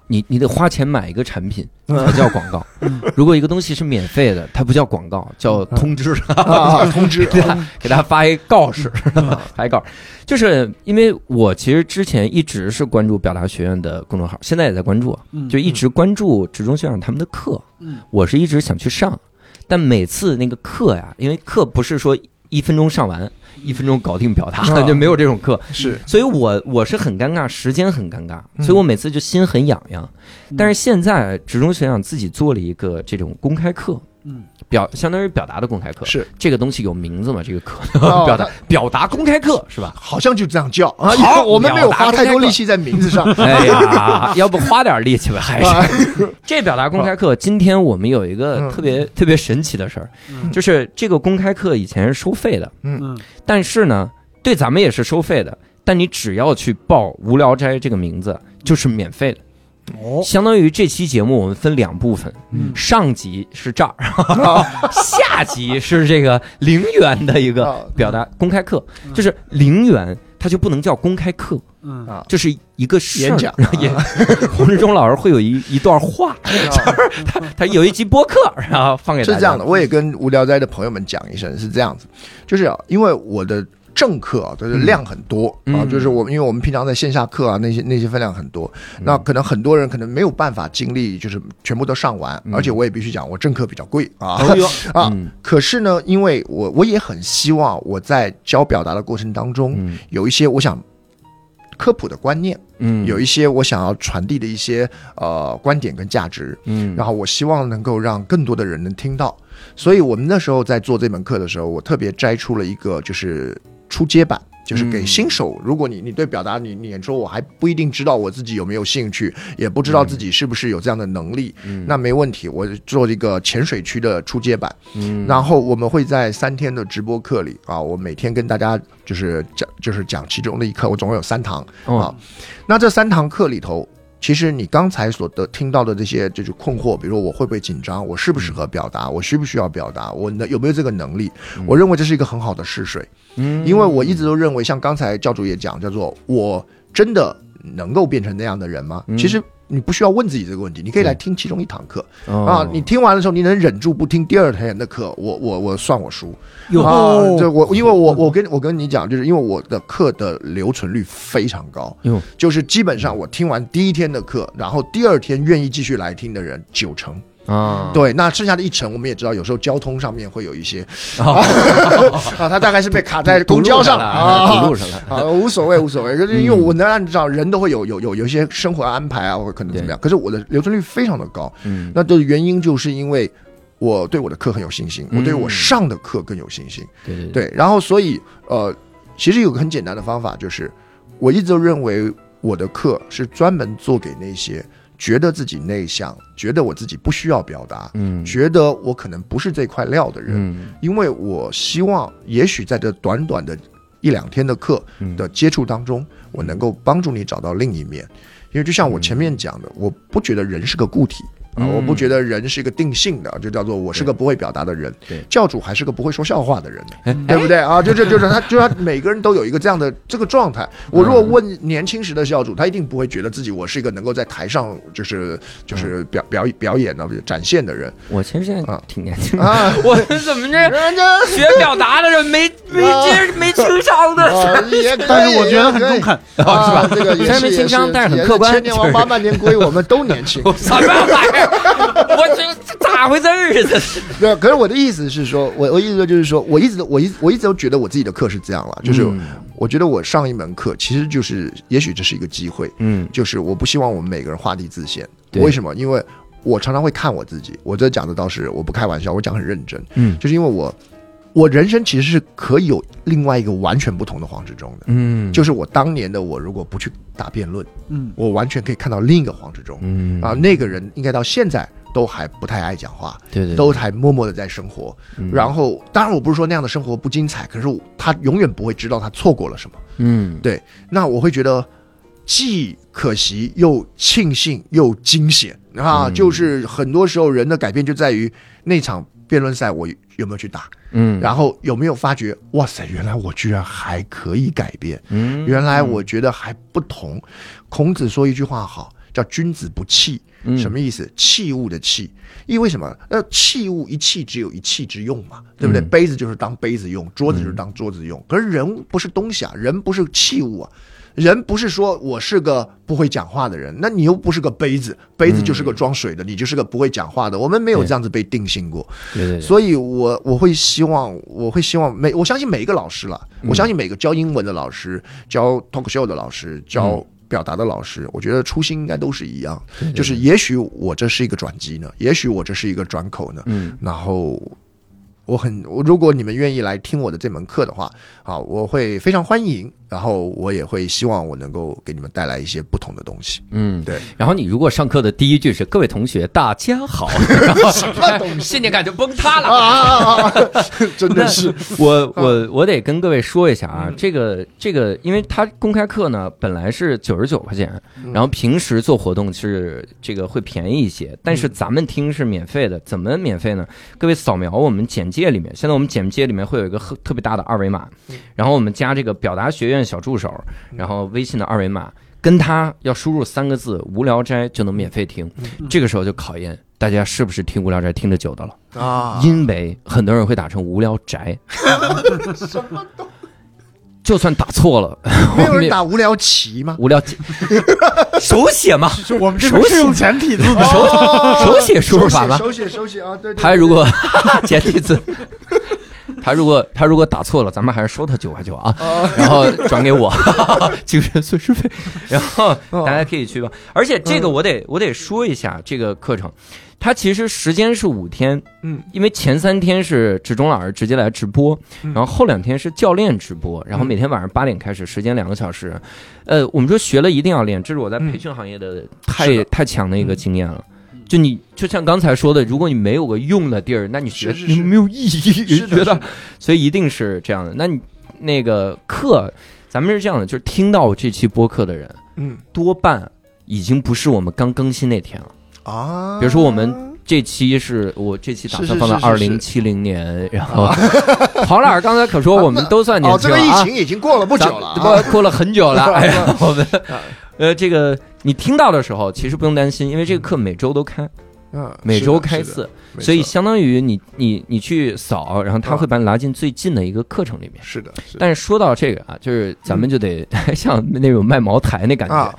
你你得花钱买一个产品才叫广告。如果一个东西是免费的，它不叫广告，叫通知。啊，通知。给他给他发一告示，发一告，就是因为我其实之前一直是关注表达学院的公众号，现在也在关注，嗯就一直关注职中学长他们的课，嗯。我是一直想去上，但每次那个课呀，因为课不是说一分钟上完，一分钟搞定表达，啊。就没有这种课，是。所以我我是很尴尬，时间很尴尬，嗯。所以我每次就心很痒痒。嗯。但是现在职中学长自己做了一个这种公开课，嗯表相当于表达的公开课，是，这个东西有名字吗？这个课哦 表达表达公开课是吧？好像就这样叫啊。好我们没有花太多力气在名字上。哎呀，要不花点力气吧？还是这表达公开课，今天我们有一个嗯特别特别神奇的事儿，嗯就是这个公开课以前是收费的，嗯但是呢，对咱们也是收费的。但你只要去报《无聊斋》这个名字，就是免费的。哦。相当于这期节目我们分两部分，嗯。上集是这儿，下集是这个零元的一个啊表达公开课，就是零元它就不能叫公开课，嗯。啊。这是一个演讲。也 洪志忠老师会有一一段话，他他有一集播客，然后放给大家。是这样的，我也跟无聊斋的朋友们讲一声，是这样子，就是啊因为我的正课啊，就是量很多、啊，嗯。就是我们因为我们平常在线下课啊，那些那些分量很多，嗯。那可能很多人可能没有办法精力，就是全部都上完，嗯。而且我也必须讲，我正课比较贵啊。啊嗯。可是呢，因为我我也很希望我在教表达的过程当中，嗯。有一些我想科普的观念，嗯。有一些我想要传递的一些呃观点跟价值，嗯。然后我希望能够让更多的人能听到，所以我们那时候在做这门课的时候，我特别摘出了一个就是初阶版。就是给嗯新手，如果你你对表达你你说我还不一定知道我自己有没有兴趣，也不知道自己是不是有这样的能力，嗯。那没问题，我做一个浅水区的初阶版，嗯。然后我们会在三天的直播课里啊，我每天跟大家就是讲就是讲其中的一课，我总共有三堂，哦。啊。那这三堂课里头，其实你刚才所得听到的这些就是困惑，比如说我会不会紧张，我适不适合表达，我需不需要表达，我能有没有这个能力？我认为这是一个很好的试水，嗯因为我一直都认为，像刚才教主也讲，叫做我真的能够变成那样的人吗？嗯其实。你不需要问自己这个问题，你可以来听其中一堂课。哦。啊。你听完的时候，你能忍住不听第二天的课，我我我算我输。哟。啊，这我因为我我跟我跟你讲，就是因为我的课的留存率非常高，哟。就是基本上我听完第一天的课，然后第二天愿意继续来听的人九成，啊，对，那剩下的一层我们也知道，有时候交通上面会有一些哦。啊，他大概是被卡在公交上了，啊。堵。路上了，啊，无所谓，无所谓，就是因为我能按照人都会有有有有一些生活安排啊，或者可能怎么样，可是我的留存率非常的高，嗯。那的原因就是因为我对我的课很有信心，我对我嗯上的课更有信心，对对，对，然后所以呃，其实有个很简单的方法，就是我一直都认为我的课是专门做给那些觉得自己内向，觉得我自己不需要表达，嗯。觉得我可能不是这块料的人，嗯。因为我希望，也许在这短短的一两天的课嗯。的接触当中，我能够帮助你找到另一面。因为就像我前面讲的，我不觉得人是个固体啊，嗯我不觉得人是一个定性的，就叫做我是个不会表达的人对。教主还是个不会说笑话的人，哎对不对啊？就就就是他，就是他每个人都有一个这样的这个状态。我如果问年轻时的教主，他一定不会觉得自己我是一个能够在台上就是就是表表表演的展现的人我其实现在啊挺年轻的，啊。我怎么这 人家 学表达的人没没接没情商的？但是我觉得很中肯。啊，是吧？这个也虽然没是情商但是很客观千年王八万年龟，我们都年轻。什么玩意儿？我这这咋回事儿啊？这是对，可是我的意思是说，我我意思说就是说，我一直都我一我一直都觉得我自己的课是这样了，就是嗯我觉得我上一门课其实就是，也许这是一个机会，嗯就是我不希望我们每个人画地自限。对为什么？因为我常常会看我自己，我这讲的倒是我不开玩笑，我讲很认真，嗯就是因为我我人生其实是可以有另外一个完全不同的黄志忠的。嗯就是我当年的我，如果不去打辩论，嗯，我完全可以看到另一个黄志忠。嗯啊，那个人应该到现在都还不太爱讲话，对对都还默默的在生活。嗯然后，当然我不是说那样的生活不精彩，可是他永远不会知道他错过了什么。嗯对，那我会觉得既可惜又庆幸又惊险啊！嗯就是很多时候人的改变就在于那场辩论赛我有没有去打，嗯然后有没有发觉哇塞，原来我居然还可以改变。嗯原来我觉得还不同。孔子说一句话好，叫“君子不器”，嗯什么意思？器物的器，因为什么？那器物一器只有一器之用嘛，对不对？嗯杯子就是当杯子用，桌子就是当桌子用。可是人不是东西啊，人不是器物啊。人不是说我是个不会讲话的人，那你又不是个杯子，杯子就是个装水的，你就是个不会讲话的。我们没有这样子被定性过。对对对，所以我我会希望，我会希望每我相信每一个老师了，嗯。我相信每个教英文的老师、教 talk show 的老师、教嗯表达的老师，我觉得初心应该都是一样，对对就是也许我这是一个转机呢，也许我这是一个转口呢，嗯。然后。我很，如果你们愿意来听我的这门课的话，啊，我会非常欢迎，然后我也会希望我能够给你们带来一些不同的东西。嗯对。然后你如果上课的第一句是“各位同学，大家好”，然后什么东西信念感就崩塌了。啊啊啊啊！真的是，我 我我得跟各位说一下啊，这个这个，因为他公开课呢本来是九十九块钱，然后平时做活动是这个会便宜一些，但是咱们听是免费的，怎么免费呢？各位扫描我们简介里面，现在我们简介里面会有一个特特别大的二维码，然后我们加这个表达学院小助手，然后微信的二维码。跟他要输入三个字“无聊斋”就能免费听，这个时候就考验大家是不是听无聊斋听得久的了。啊，因为很多人会打成无聊宅，什么都 就算打错了，没有人打无聊棋吗？无聊 手写嘛，就我们这边是用简体字的，手写输入法吗？手写手写啊，对对。他如果简体字，他如果他如果打错了，咱们还是收他九块九啊，然后转给我 精神损失费，然后大家可以去吧。而且这个我得我得说一下这个课程。它其实时间是五天，嗯，因为前三天是志中老师直接来直播，然后后两天是教练直播，然后每天晚上八点开始，时间两个小时。呃，我们说学了一定要练，这是我在培训行业的太太强的一个经验了。就你就像刚才说的，如果你没有个用的地儿，那你学是没有意义，是的觉得所以一定是这样的。那你那个课，咱们是这样的，就是听到这期播客的人，嗯。多半已经不是我们刚更新那天了。啊，比如说我们这期是我这期打算放到二零七零年，然后 黄老师刚才可说我们都算年哦，这个疫情已经过了不久了过了很久了。哎呀，我们呃这个你听到的时候，其实不用担心，因为这个课每周都开，嗯，每周开次，所以相当于你你你去扫，然后他会把你拉进最近的一个课程里面。是的，是的但是说到这个啊，就是咱们就得 像那种卖茅台那感觉。啊，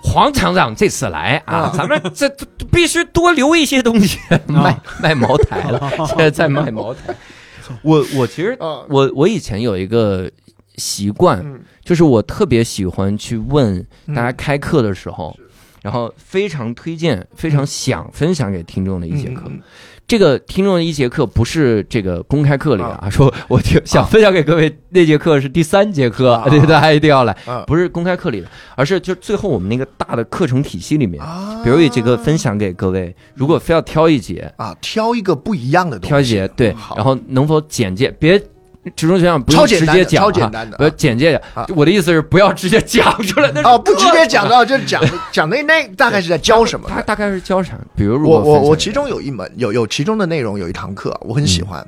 黄厂长这次来啊啊，咱们这必须多留一些东西，卖卖茅台了，现在在卖茅台。我我其实啊我我以前有一个习惯，嗯。就是我特别喜欢去问大家开课的时候，然然后非常推荐、非常想分享给听众的一节课。嗯这个听众的一节课不是这个公开课里啊，啊。说我听想分享给各位那节课是第三节课，啊对大家一定要来，啊。不是公开课里的，而是就最后我们那个大的课程体系里面，啊。比如一节课分享给各位，如果非要挑一节，啊，挑一个不一样的东西，挑一节对，然后能否简介，别直中学长不用超简单的直接讲简单的不要简介啊。我的意思是不要直接讲出来，那是啊，不直接讲到，就是讲讲那那大概是在教什么。他大概是教啥？比如如我我我其中有一门有有其中的内容有一堂课我很嗯喜欢，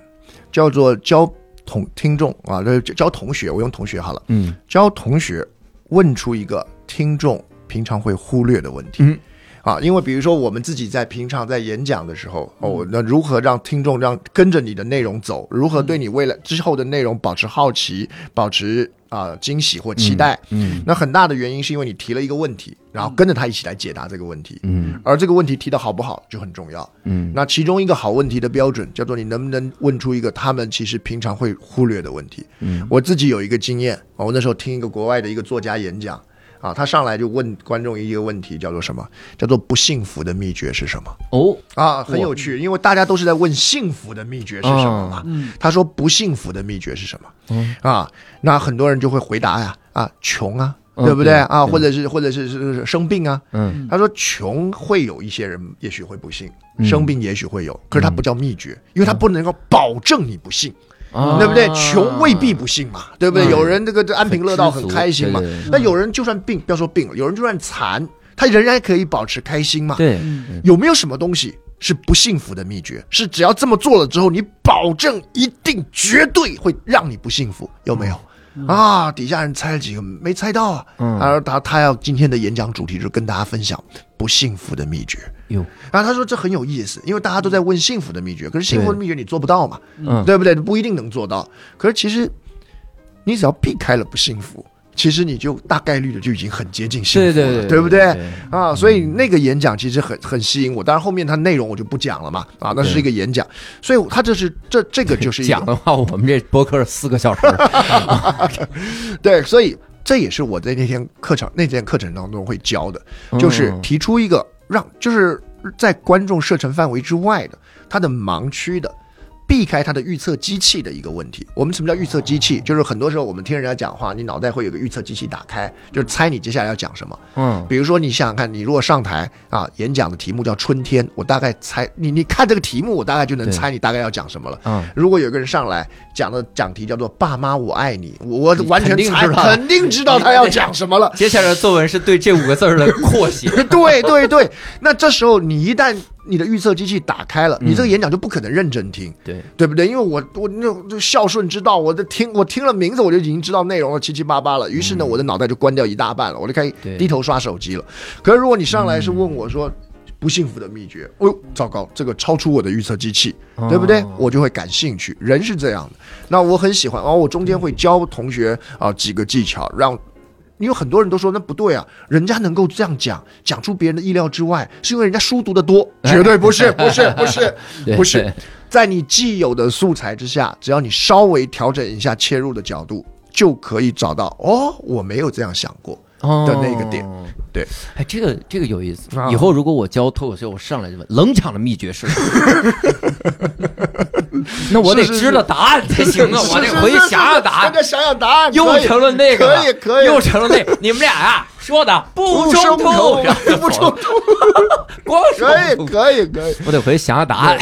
叫做教同听众啊，这教同学，我用同学好了，嗯教同学问出一个听众平常会忽略的问题。嗯啊，因为比如说我们自己在平常在演讲的时候，嗯哦，那如何让听众让跟着你的内容走，如何对你未来之后的内容保持好奇，保持啊、惊喜或期待？嗯那很大的原因是因为你提了一个问题，然后跟着他一起来解答这个问题，嗯而这个问题提的好不好就很重要。嗯那其中一个好问题的标准叫做你能不能问出一个他们其实平常会忽略的问题。嗯我自己有一个经验，哦我那时候听一个国外的一个作家演讲啊，他上来就问观众一个问题，叫做什么？叫做不幸福的秘诀是什么？哦啊，很有趣，因为大家都是在问幸福的秘诀是什么嘛。嗯他说不幸福的秘诀是什么？嗯啊，那很多人就会回答呀，啊，穷啊，嗯对不对啊？或者是或者是是是生病啊。嗯他说穷会有一些人也许会不幸，嗯生病也许会有，可是它不叫秘诀，因为它不能够保证你不幸，啊对不对？穷未必不幸嘛，对不对？嗯有人这个这安贫乐道很开心嘛那有人就算病，不要说病了，有人就算残，他仍然可以保持开心嘛。对嗯有没有什么东西是不幸福的秘诀？是只要这么做了之后，你保证一定绝对会让你不幸福？有没有？啊，底下人猜了几个没猜到啊，嗯而他他要今天的演讲主题就是跟大家分享不幸福的秘诀。哟然后他说这很有意思，因为大家都在问幸福的秘诀，可是幸福的秘诀你做不到嘛，嗯。对不对？不一定能做到。可是其实你只要避开了不幸福，其实你就大概率的就已经很接近幸福了，对对对对不对？对啊，所以那个演讲其实很很吸引我，当然后面它内容我就不讲了嘛，啊，那是一个演讲，所以他这是这这个就是讲的话，我们这播客是四个小时，对，所以这也是我在那天课程那天课程当中会教的，就是嗯。提出一个让就是在观众射程范围之外的他的盲区的。避开它的预测机器的一个问题。我们什么叫预测机器？就是很多时候我们听人家讲话，你脑袋会有个预测机器打开，就是猜你接下来要讲什么。嗯比如说，你想想看，你如果上台啊，演讲的题目叫春天，我大概猜你，你看这个题目，我大概就能猜你大概要讲什么了。嗯如果有个人上来讲的讲题叫做“爸妈我爱你”，我我完全猜 肯定知道肯定知道他要讲什么了。接下来的作文是对这五个字儿的 扩写，对对对，那这时候你一旦你的预测机器打开了，你这个演讲就不可能认真听，对，对不对？因为我我那孝顺之道，我的听我听了名字我就已经知道内容了，七七八八了。于是呢，我的脑袋就关掉一大半了，我就开始低头刷手机了。可是如果你上来是问我说。不幸福的秘诀，哦呦，糟糕，这个超出我的预测机器，对不对哦？我就会感兴趣。人是这样的，那我很喜欢。然后我中间会教同学啊几个技巧，让因为很多人都说那不对啊，人家能够这样讲，讲出别人的意料之外，是因为人家书读得多，绝对不是，不是，不是，不是，在你既有的素材之下，只要你稍微调整一下切入的角度，就可以找到哦，我没有这样想过。的那个点哦对，哎，这个这个有意思。啊以后如果我教脱口秀，我上来就问冷场的秘诀是什么？那我得知道答案才行啊！我得回去想想答案想想答案，又成了那个，可以可以，又成了那个。你们俩啊说的不 不冲突，不冲突，光说可以可以可以。我得回去想想答案。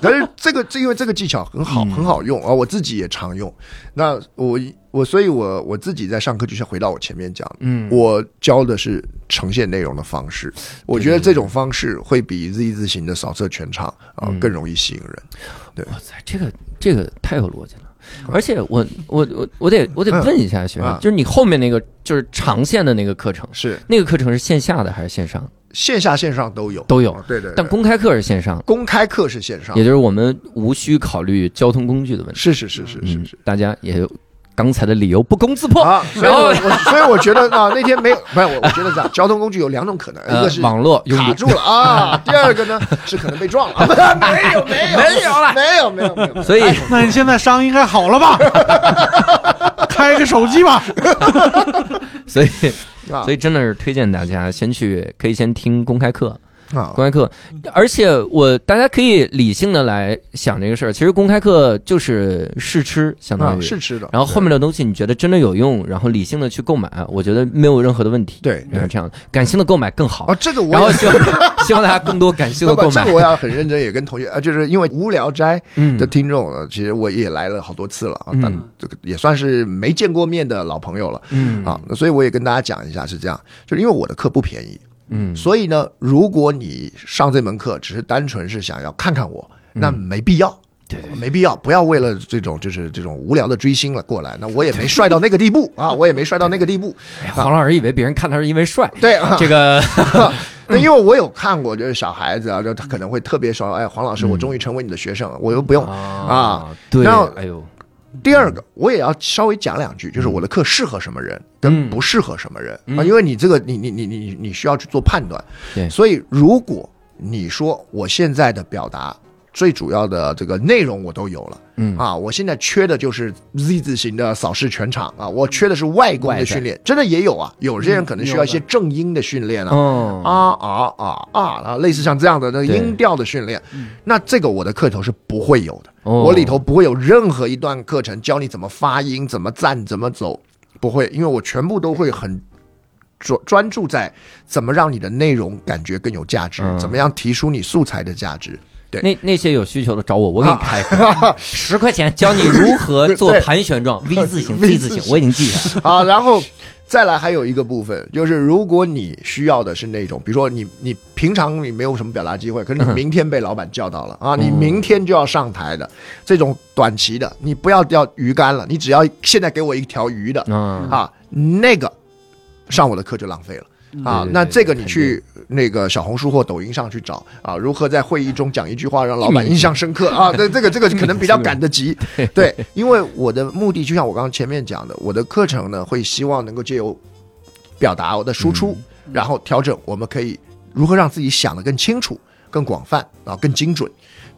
但是这个这因为这个技巧很好，嗯很好用啊，我自己也常用。那我我所以我我自己在上课就像回到我前面讲的，嗯我教的是呈现内容的方式，我觉得这种方式会比 Z 字形的扫射全场啊、嗯更容易吸引人。对哇塞，这个这个太有逻辑了。而且我我我我得我得问一下学生，嗯就是你后面那个就是长线的那个课程，是那个课程是线下的还是线上？线下线上都有都有啊对对对但公开课是线上，公开课是线上也，就是我们无需考虑交通工具的问题。是是是是是嗯是。，大家也有刚才的理由不攻自破。啊，所以我我所以我觉得啊，那天没有，不是我我觉得这样，交通工具有两种可能，一呃个是网络卡住了啊，第二个呢是可能被撞了，啊、没有没有 没有了没有没有没有，所以那你现在伤应该好了吧？开个手机吧。所以啊所以真的是推荐大家先去，可以先听公开课。啊。公开课，而且我大家可以理性的来想这个事儿。其实公开课就是试吃，相当啊于是吃的，然后后面的东西你觉得真的有用，然后理性的去购买，我觉得没有任何的问题。对对。是这样的，感性的购买更好。啊，。这个我然后也希望 希望大家更多感性的购买。这个。我要很认真，也跟同学啊，就是因为无聊斋嗯。的听众呢，其实我也来了好多次了啊，这个也算是没见过面的老朋友了。嗯。啊，那所以我也跟大家讲一下是这样，就是因为我的课不便宜，嗯所以呢，如果你上这门课只是单纯是想要看看我，那没必要。嗯对对没必要，不要为了这种就是这种无聊的追星了过来。那我也没帅到那个地步 啊，我也没帅到那个地步。哎黄老师以为别人看他是因为帅，对啊，这个 那因为我有看过，就是小孩子啊，就他可能会特别说，哎，黄老师，我终于成为你的学生了，我又不用。啊，对，然后哎呦，第二个，我也要稍微讲两句，就是我的课适合什么人，跟不适合什么人。啊，因为你这个，你你你你你你需要去做判断。对。所以如果你说我现在的表达最主要的这个内容我都有了。嗯。啊，我现在缺的就是 Z 字形的扫视全场啊，我缺的是外观的训练，真的也有啊，有些人可能需要一些正音的训练啊，嗯，啊啊啊啊啊，类似像这样的那个音调的训练，那这个我的课头是不会有的，哦我里头不会有任何一段课程教你怎么发音、怎么站、怎么走，不会，因为我全部都会很。专专注在怎么让你的内容感觉更有价值，嗯怎么样提出你素材的价值。对那那些有需求的找我，我给你开课，十块钱教你如何做盘旋状 V 字形、V 字形我已经记下来了。啊，然后再来还有一个部分，就是如果你需要的是那种，比如说你你平常你没有什么表达机会，可是你明天被老板叫到了啊，你明天就要上台的这种短期的，你不要钓鱼竿了，你只要现在给我一条鱼的嗯，啊，那个上我的课就浪费了。啊对对，那这个你去那个小红书或抖音上去找啊，如何在会议中讲一句话让老板印象深刻 啊？这这个这个可能比较赶得及，对，因为我的目的就像我刚刚前面讲的，我的课程呢会希望能够借由表达我的输出，然后调整我们可以如何让自己想得更清楚、更广泛啊、更精准。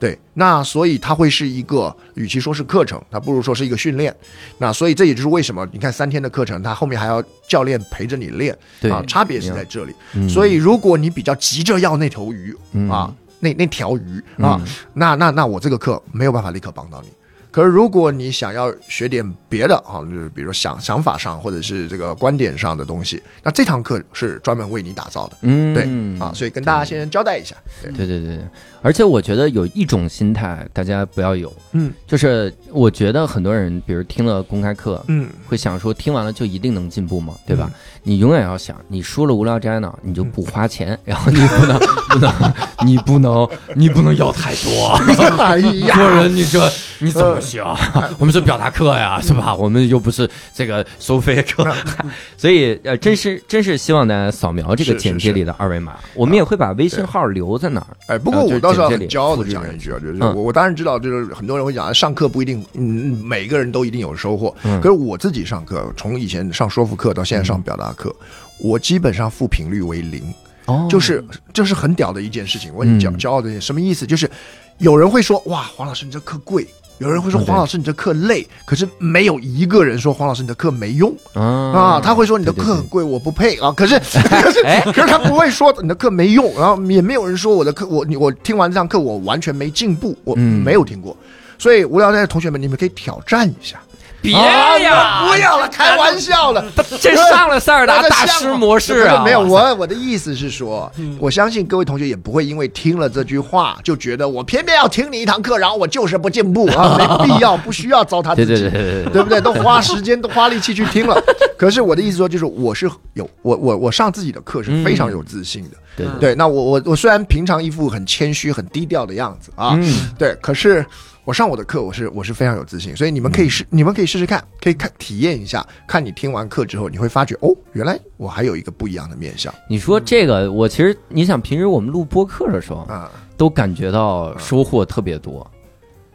对，那所以它会是一个，与其说是课程，它不如说是一个训练。那所以这也就是为什么你看三天的课程，它后面还要教练陪着你练，对啊，差别是在这里。嗯所以如果你比较急着要那头鱼、嗯啊，那那条鱼啊，嗯那那那我这个课没有办法立刻帮到你。可是如果你想要学点别的啊，就是比如说想想法上或者是这个观点上的东西，那这堂课是专门为你打造的。嗯，对啊，所以跟大家先交代一下。对，对对对，而且我觉得有一种心态大家不要有，嗯就是我觉得很多人，比如听了公开课，嗯，会想说听完了就一定能进步吗？对吧？你永远要想，你输了无聊斋呢，你就不花钱，然后你不能不能，你不能你不能要太多。哎呀，做人，你这你怎么行？我们是表达课呀，是吧？我们又不是这个收费课，所以呃，真是真是希望大家扫描这个简介里的二维码，我们也会把微信号留在那儿。哎，不过我倒是很骄傲的讲一句啊，就是嗯我我当然知道，就是很多人会讲上课不一定，嗯，每个人都一定有收获。嗯可是我自己上课，从以前上说服课到现在上表达课，我基本上负频率为零，哦就是这是很屌的一件事情。我很骄嗯骄傲的一件什么意思？就是有人会说哇，黄老师你这课贵。有人会说黄老师你这课累，可是没有一个人说黄老师你的课没用啊啊他会说你的课很贵，我不配啊。可是 可是哎可是他不会说你的课没用，然后也没有人说我的课我你我听完这堂课我完全没进步，我嗯没有听过。所以无聊斋的同学们，你们可以挑战一下。别啊呀，不要了，开玩笑了。这上了塞尔达大师模式啊！没有，我我的意思是说，我相信各位同学也不会因为听了这句话就觉得我偏偏要听你一堂课，然后我就是不进步啊，没必要，不需要糟蹋自己。对对对对对对，对不对？都花时间，都花力气去听了。可是我的意思说，就是我是有我我我上自己的课是非常有自信的。对对，那我我我虽然平常一副很谦虚、很低调的样子啊，嗯对，可是我上我的课，我是我是非常有自信，所以你们可以试，你们可以试试看，可以看体验一下，看你听完课之后，你会发觉哦，原来我还有一个不一样的面相你说这个，我其实你想，平时我们录播课的时候，啊。都感觉到收获特别多，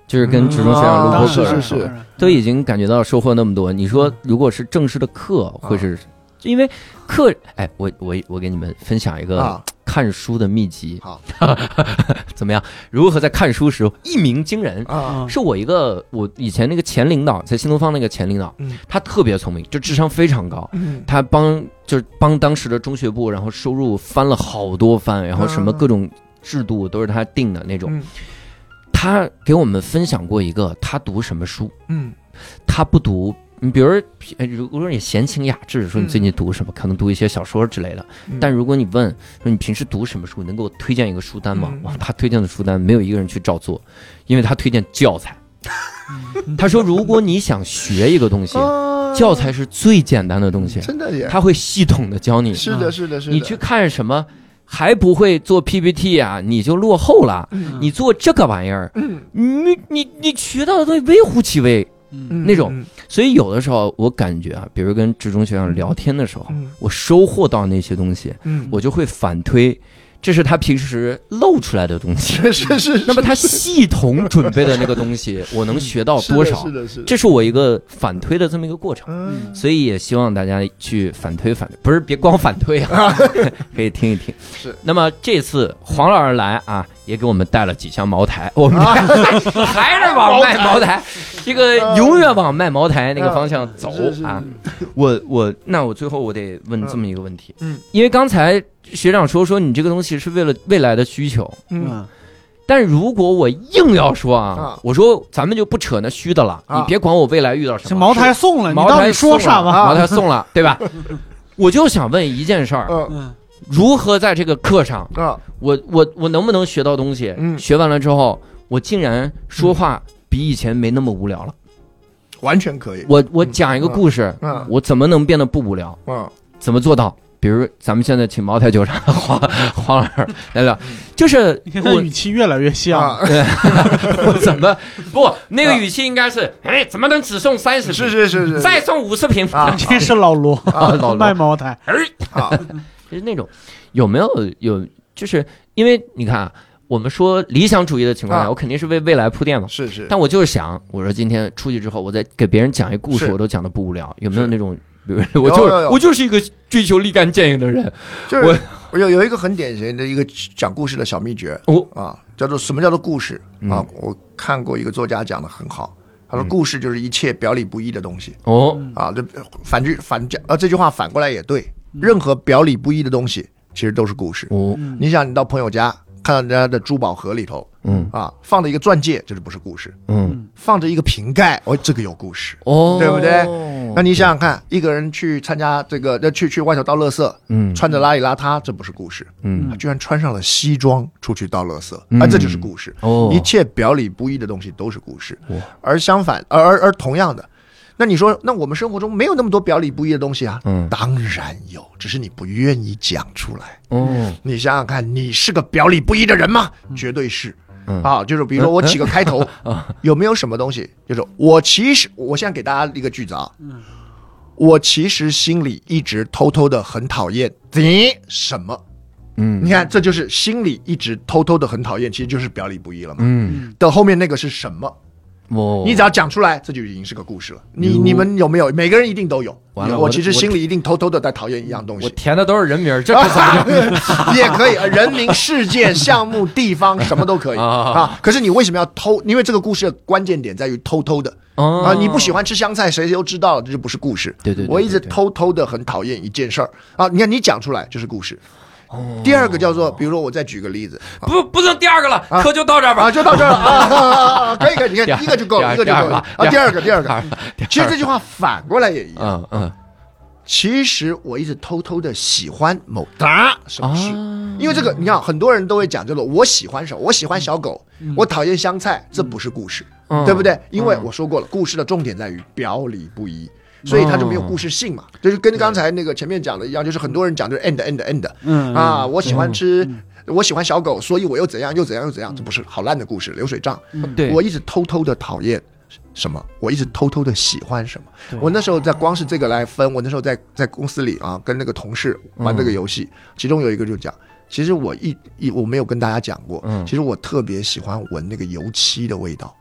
就是跟职中学长录播课是是是都已经感觉到收获那么多。你说，如果是正式的课，会是因为课？哎，我我我给你们分享一个啊看书的秘籍，好 怎么样？如何在看书时一鸣惊人？啊，是我一个我以前那个前领导，在新东方那个前领导，嗯他特别聪明，就智商非常高。嗯他帮就是帮当时的中学部，然后收入翻了好多番，然后什么各种制度都是他定的那种。嗯他给我们分享过一个他读什么书，嗯他不读。你比如，呃如果你闲情雅致说你最近读什么，可能读一些小说之类的。嗯但如果你问说你平时读什么书，能给我推荐一个书单吗？他推荐的书单没有一个人去照做，因为他推荐教材。他说，如果你想学一个东西，啊教材是最简单的东西，真的耶，他会系统的教你。是的，是的，是的，你去看什么还不会做 PPT 啊，你就落后了。嗯你做这个玩意儿，嗯你你你学到的东西微乎其微。嗯。那种。嗯所以有的时候我感觉啊，比如跟职中学长聊天的时候，嗯。我收获到那些东西，嗯，我就会反推，这是他平时露出来的东西。是是是，那么他系统准备的那个东西，我能学到多少是？的，是的，这是我一个反推的这么一个过程。嗯所以也希望大家去反推反推，不是别光反推啊，可以听一听。是。那么这次黄老师来啊，也给我们带了几箱茅台，我们还是往卖茅台，这个永远往卖茅台那个方向走啊。我我那我最后我得问这么一个问题，嗯，因为刚才学长说说你这个东西是为了未来的需求，嗯嗯但如果我硬要说啊啊，我说咱们就不扯那虚的了，啊你别管我未来遇到什么，茅台送了，茅台说送了啥吧？茅台送了，对吧？我就想问一件事儿：如何在这个课上，啊我我我能不能学到东西？嗯学完了之后，我竟然说话比以前没那么无聊了。完全可以，我我讲一个故事，嗯我怎么能变得不无聊？嗯怎么做到？比如咱们现在请茅台酒厂的黄黄老师来聊，就是你看他我语气越来越像，啊，我怎么不那个语气应该是哎，怎么能只送三十瓶？是是是是，再送五十瓶。啊。这是老罗啊老罗。卖茅台，啊，就是那种有没有有，就是因为你看啊，我们说理想主义的情况下，啊。我肯定是为未来铺垫嘛。是是，但我就是想，我说今天出去之后，我再给别人讲一故事，我都讲的不无聊。有没有那种，我就我就是一个追求立竿见影的人，就是我我有有一个很典型的一个讲故事的小秘诀哦啊，叫做什么叫做故事嗯啊？我看过一个作家讲的很好，他说故事就是一切表里不一的东西哦，啊。这反句反讲啊，这句话反过来也对，任何表里不一的东西其实都是故事。哦，你想，你到朋友家看到人家的珠宝盒里头嗯啊放着一个钻戒，这就不是故事；嗯，放着一个瓶盖，哦，这个有故事。哦，对不对那你想想看，一个人去参加这个，要，去去外头倒垃圾，嗯穿着邋里邋遢，这不是故事。嗯他居然穿上了西装出去倒垃圾，嗯啊，这就是故事。哦，一切表里不一的东西都是故事哇。而相反，而而而同样的，那你说，那我们生活中没有那么多表里不一的东西啊？嗯当然有，只是你不愿意讲出来。哦，你想想看，你是个表里不一的人吗？绝对是。嗯啊，就是比如说我起个开头，啊有没有什么东西？就是我其实，我现在给大家一个句子啊，我其实心里一直偷偷的很讨厌你什么？嗯你看，这就是心里一直偷偷的很讨厌，其实就是表里不一了嘛。嗯，的后面那个是什么？我你只要讲出来，这就已经是个故事了。你你们有没有？每个人一定都有。完了我我其实心里一定偷偷的在讨厌一样东西我。填的都是人名儿，这？也可以，呃人名、事件、项目、地方，什么都可以 啊啊。可是你为什么要偷？因为这个故事的关键点在于偷偷的哦啊。你不喜欢吃香菜，谁都知道了，这就不是故事。对对对我一直偷偷的很讨厌一件事儿啊。你看，你讲出来就是故事。哦第二个叫做，比如说我再举个例子啊不不能第二个了，课就到这儿吧啊，。就到这儿了！可以可以，你看一个就够了，一个就够了啊。第二个，第二个，其实这句话反过来也一样。嗯嗯其实我一直偷偷的喜欢某达什么因为这个你看很多人都会讲这个，我喜欢什么，我喜欢小狗，我讨厌香菜，这不是故事，嗯对不对？因为我说过了，故事的重点在于表里不一。所以它就没有故事性嘛，就是跟刚才那个前面讲的一样，就是很多人讲就是 end end end，嗯啊，我喜欢吃，我喜欢小狗，所以我又怎样又怎样又怎样，这不是好烂的故事，流水账。对，我一直偷偷的讨厌什么，我一直偷偷的喜欢什么。我那时候在光是这个来分，我那时候在在公司里啊，跟那个同事玩这个游戏，其中有一个就讲，其实我一一我没有跟大家讲过，嗯其实我特别喜欢闻那个油漆的味道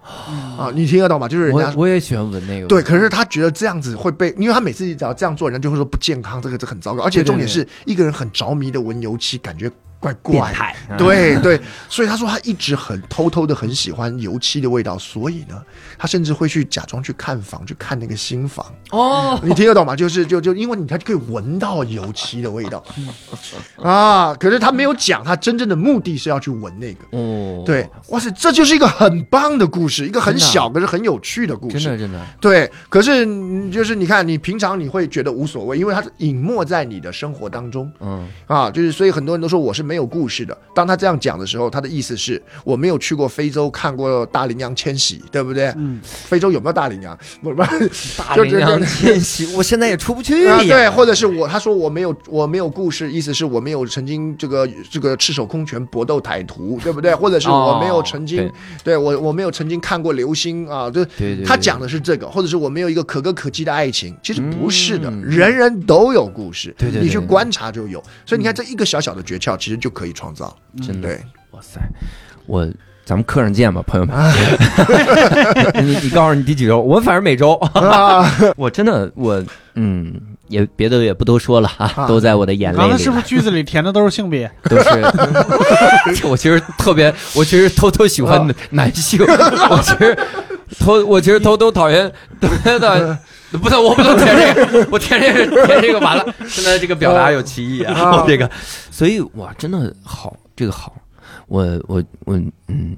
啊，你听得到吗？就是人家。我也喜欢闻那个。对，可是他觉得这样子会被，因为他每次只要这样做，人家就会说不健康，这个这很糟糕。而且重点是一个人很着迷的闻油漆，感觉怪怪。对对，所以他说他一直很偷偷的很喜欢油漆的味道，所以呢，他甚至会去假装去看房，去看那个新房。哦，你听得懂吗？就是就就因为你他可以闻到油漆的味道 啊，可是他没有讲他真正的目的是要去闻那个。哦，对，哇塞，这就是一个很棒的故事，一个很小可是很有趣的故事。真的真的，对，可是嗯就是你看，你平常你会觉得无所谓，因为它是隐没在你的生活当中嗯，啊，就是所以很多人都说我是没有故事的。当他这样讲的时候，他的意思是我没有去过非洲看过大羚羊迁徙，对不对？嗯，非洲有没有大羚羊？不不，大就羚羊就迁徙，我现在也出不去啊，呀。对，或者是我他说我没有我没有故事，意思是我没有曾经这个这个赤手空拳搏斗歹徒，对不对？或者是我没有曾经、哦对我我没有曾经看过流星啊，就他讲的是这个，或者是我没有一个可歌可泣的爱情，其实不是的，嗯人人都有故事，对对对你去观察就有。所以你看这一个小小的诀窍，其实就可以创造。真的，对，哇塞，我咱们客上见吧，朋友们。你你告诉你第几周？我反正每周。啊，我真的我嗯，也别的也不多说了啊，啊都在我的眼泪里刚才是不是句子里填的都是性别？都是。我其实特别，我其实偷偷喜欢男性，我其实偷，我其实偷偷讨厌，偷偷讨厌。不能，我不能填这个，我填这个，填这个完了。现在这个表达有歧义啊，啊 这个，所以哇，真的好，这个好，我我我嗯，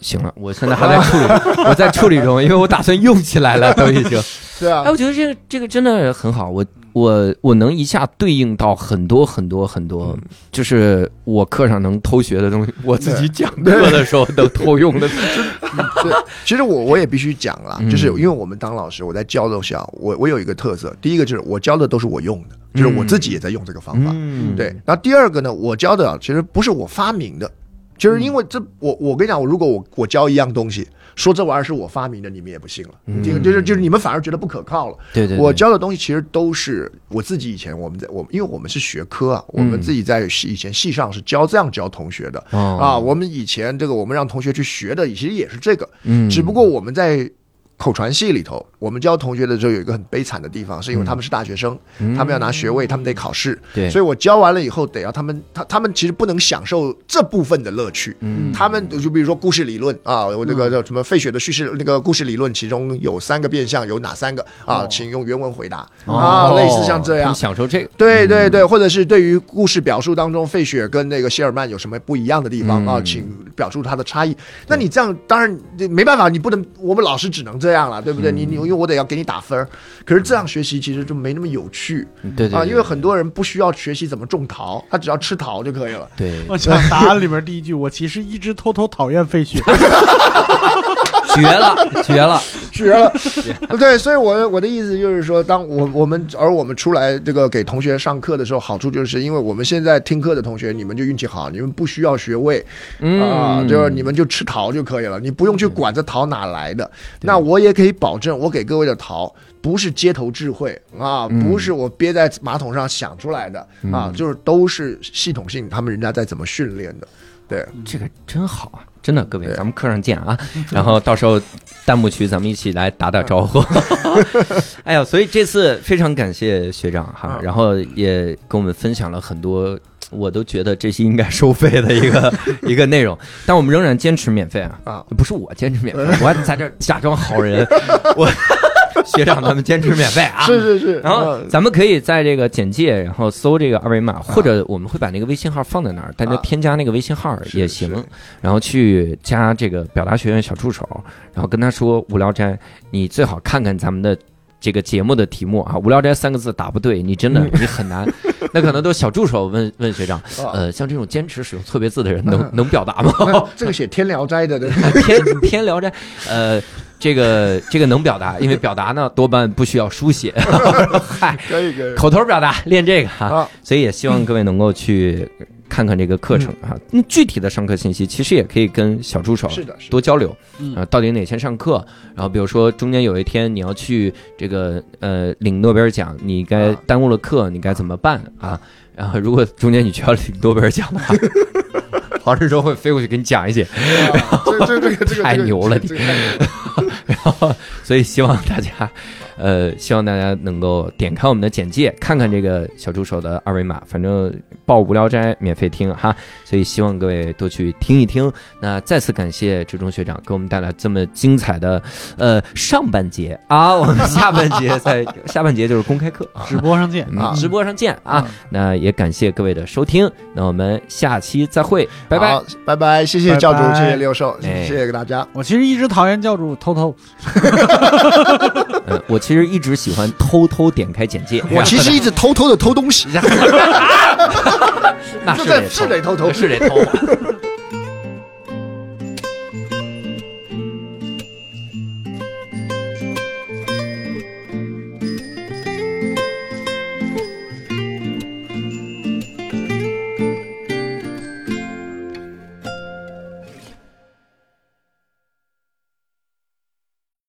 行了，我现在还在处理，我在处理中，因为我打算用起来了，都已经。对啊哎，，我觉得这个这个真的很好，我我我能一下对应到很多很多很多，就是我课上能偷学的东西，我自己讲课的时候能偷用的。对，其实我我也必须讲啦，嗯。就是因为我们当老师，我在教的时候，我我有一个特色，第一个就是我教的都是我用的，就是我自己也在用这个方法。嗯。对，然后第二个呢，我教的啊，其实不是我发明的，就是因为这我我跟你讲，我如果我我教一样东西，说这玩意儿是我发明的，你们也不信了，嗯。这个就是就是你们反而觉得不可靠了。对对，我教的东西其实都是我自己以前我们在我们因为我们是学科啊，我们自己在系以前系上是教这样教同学的。啊，我们以前这个我们让同学去学的，其实也是这个，嗯。只不过我们在口传系里头，我们教同学的时候有一个很悲惨的地方，是因为他们是大学生，他们要拿学位，他们得考试，嗯对。所以我教完了以后，得要他们他他们其实不能享受这部分的乐趣，嗯。他们就比如说故事理论啊，我这个叫什么费雪的叙事那个故事理论，其中有三个变相，有哪三个？啊？请用原文回答。啊，类似像这样。哦。享受这个，对对对，或者是对于故事表述当中，费雪跟那个谢尔曼有什么不一样的地方、嗯。啊？请表述它的差异。那你这样当然没办法，你不能，我们老师只能这样了，对不对？你你因为我得要给你打分儿，可是这样学习其实就没那么有趣对对啊，因为很多人不需要学习怎么种桃，他只要吃桃就可以了。对我想 答案里面第一句，我其实一直偷偷讨厌费雪。绝了绝了，绝了，对，所以我我的意思就是说，当我我们而我们出来这个给同学上课的时候，好处就是因为我们现在听课的同学，你们就运气好，你们不需要学位。啊、嗯，就是你们就吃桃就可以了，你不用去管这桃哪来的。那我也可以保证，我给各位的桃不是街头智慧啊，嗯。不是我憋在马桶上想出来的啊，就是都是系统性，他们人家在怎么训练的。对，这个真好啊！真的，各位，咱们课上见啊！然后到时候弹幕区咱们一起来打打招呼。哎呀，所以这次非常感谢学长哈，嗯然后也跟我们分享了很多，我都觉得这些应该收费的一个 一个内容，但我们仍然坚持免费啊！啊不是我坚持免费，我还在这假装好人，我学长他们坚持免费啊！是是是。然后嗯咱们可以在这个简介，然后搜这个二维码，或者我们会把那个微信号放在那儿，大家啊添加那个微信号也行。然后去加这个表达学院小助手，然后跟他说“无聊斋”，你最好看看咱们的。这个节目的题目啊，“ 无聊斋”三个字打不对，你真的你很难。那可能都小助手问问学长，啊呃，像这种坚持使用错别字的人，能能表达吗？这个写《天聊斋》的，对偏偏聊斋，呃，这个这个能表达，因为表达呢多半不需要书写，嗨，可以可以口头表达练这个哈、啊，所以也希望各位能够去看看这个课程啊。那具体的上课信息，其实也可以跟小助手是的，多交流嗯啊，到底哪天上课？然后比如说中间有一天你要去这个呃领诺贝尔奖，你该啊耽误了课，你该怎么办啊？然后如果中间你需要领诺贝尔奖的话。黄志洲会飞过去给你讲一些，啊这这这个这个太牛了这个这 个太牛了。然后，所以希望大家，呃，希望大家能够点开我们的简介，看看这个小助手的二维码，反正报无聊斋免费听哈，所以希望各位多去听一听。那再次感谢志忠学长给我们带来这么精彩的呃上半节啊，我们下半节在 下半节就是公开课，直播上见啊直播上见啊。那也感谢各位的收听，那我们下期再会，拜拜。拜拜，谢谢教主，拜拜谢谢六兽，哎谢谢大家。我其实一直讨厌教主偷偷，嗯，我其实一直喜欢偷偷点开简介，我其实 一直偷偷的偷东西，那是得是得偷偷。是得偷。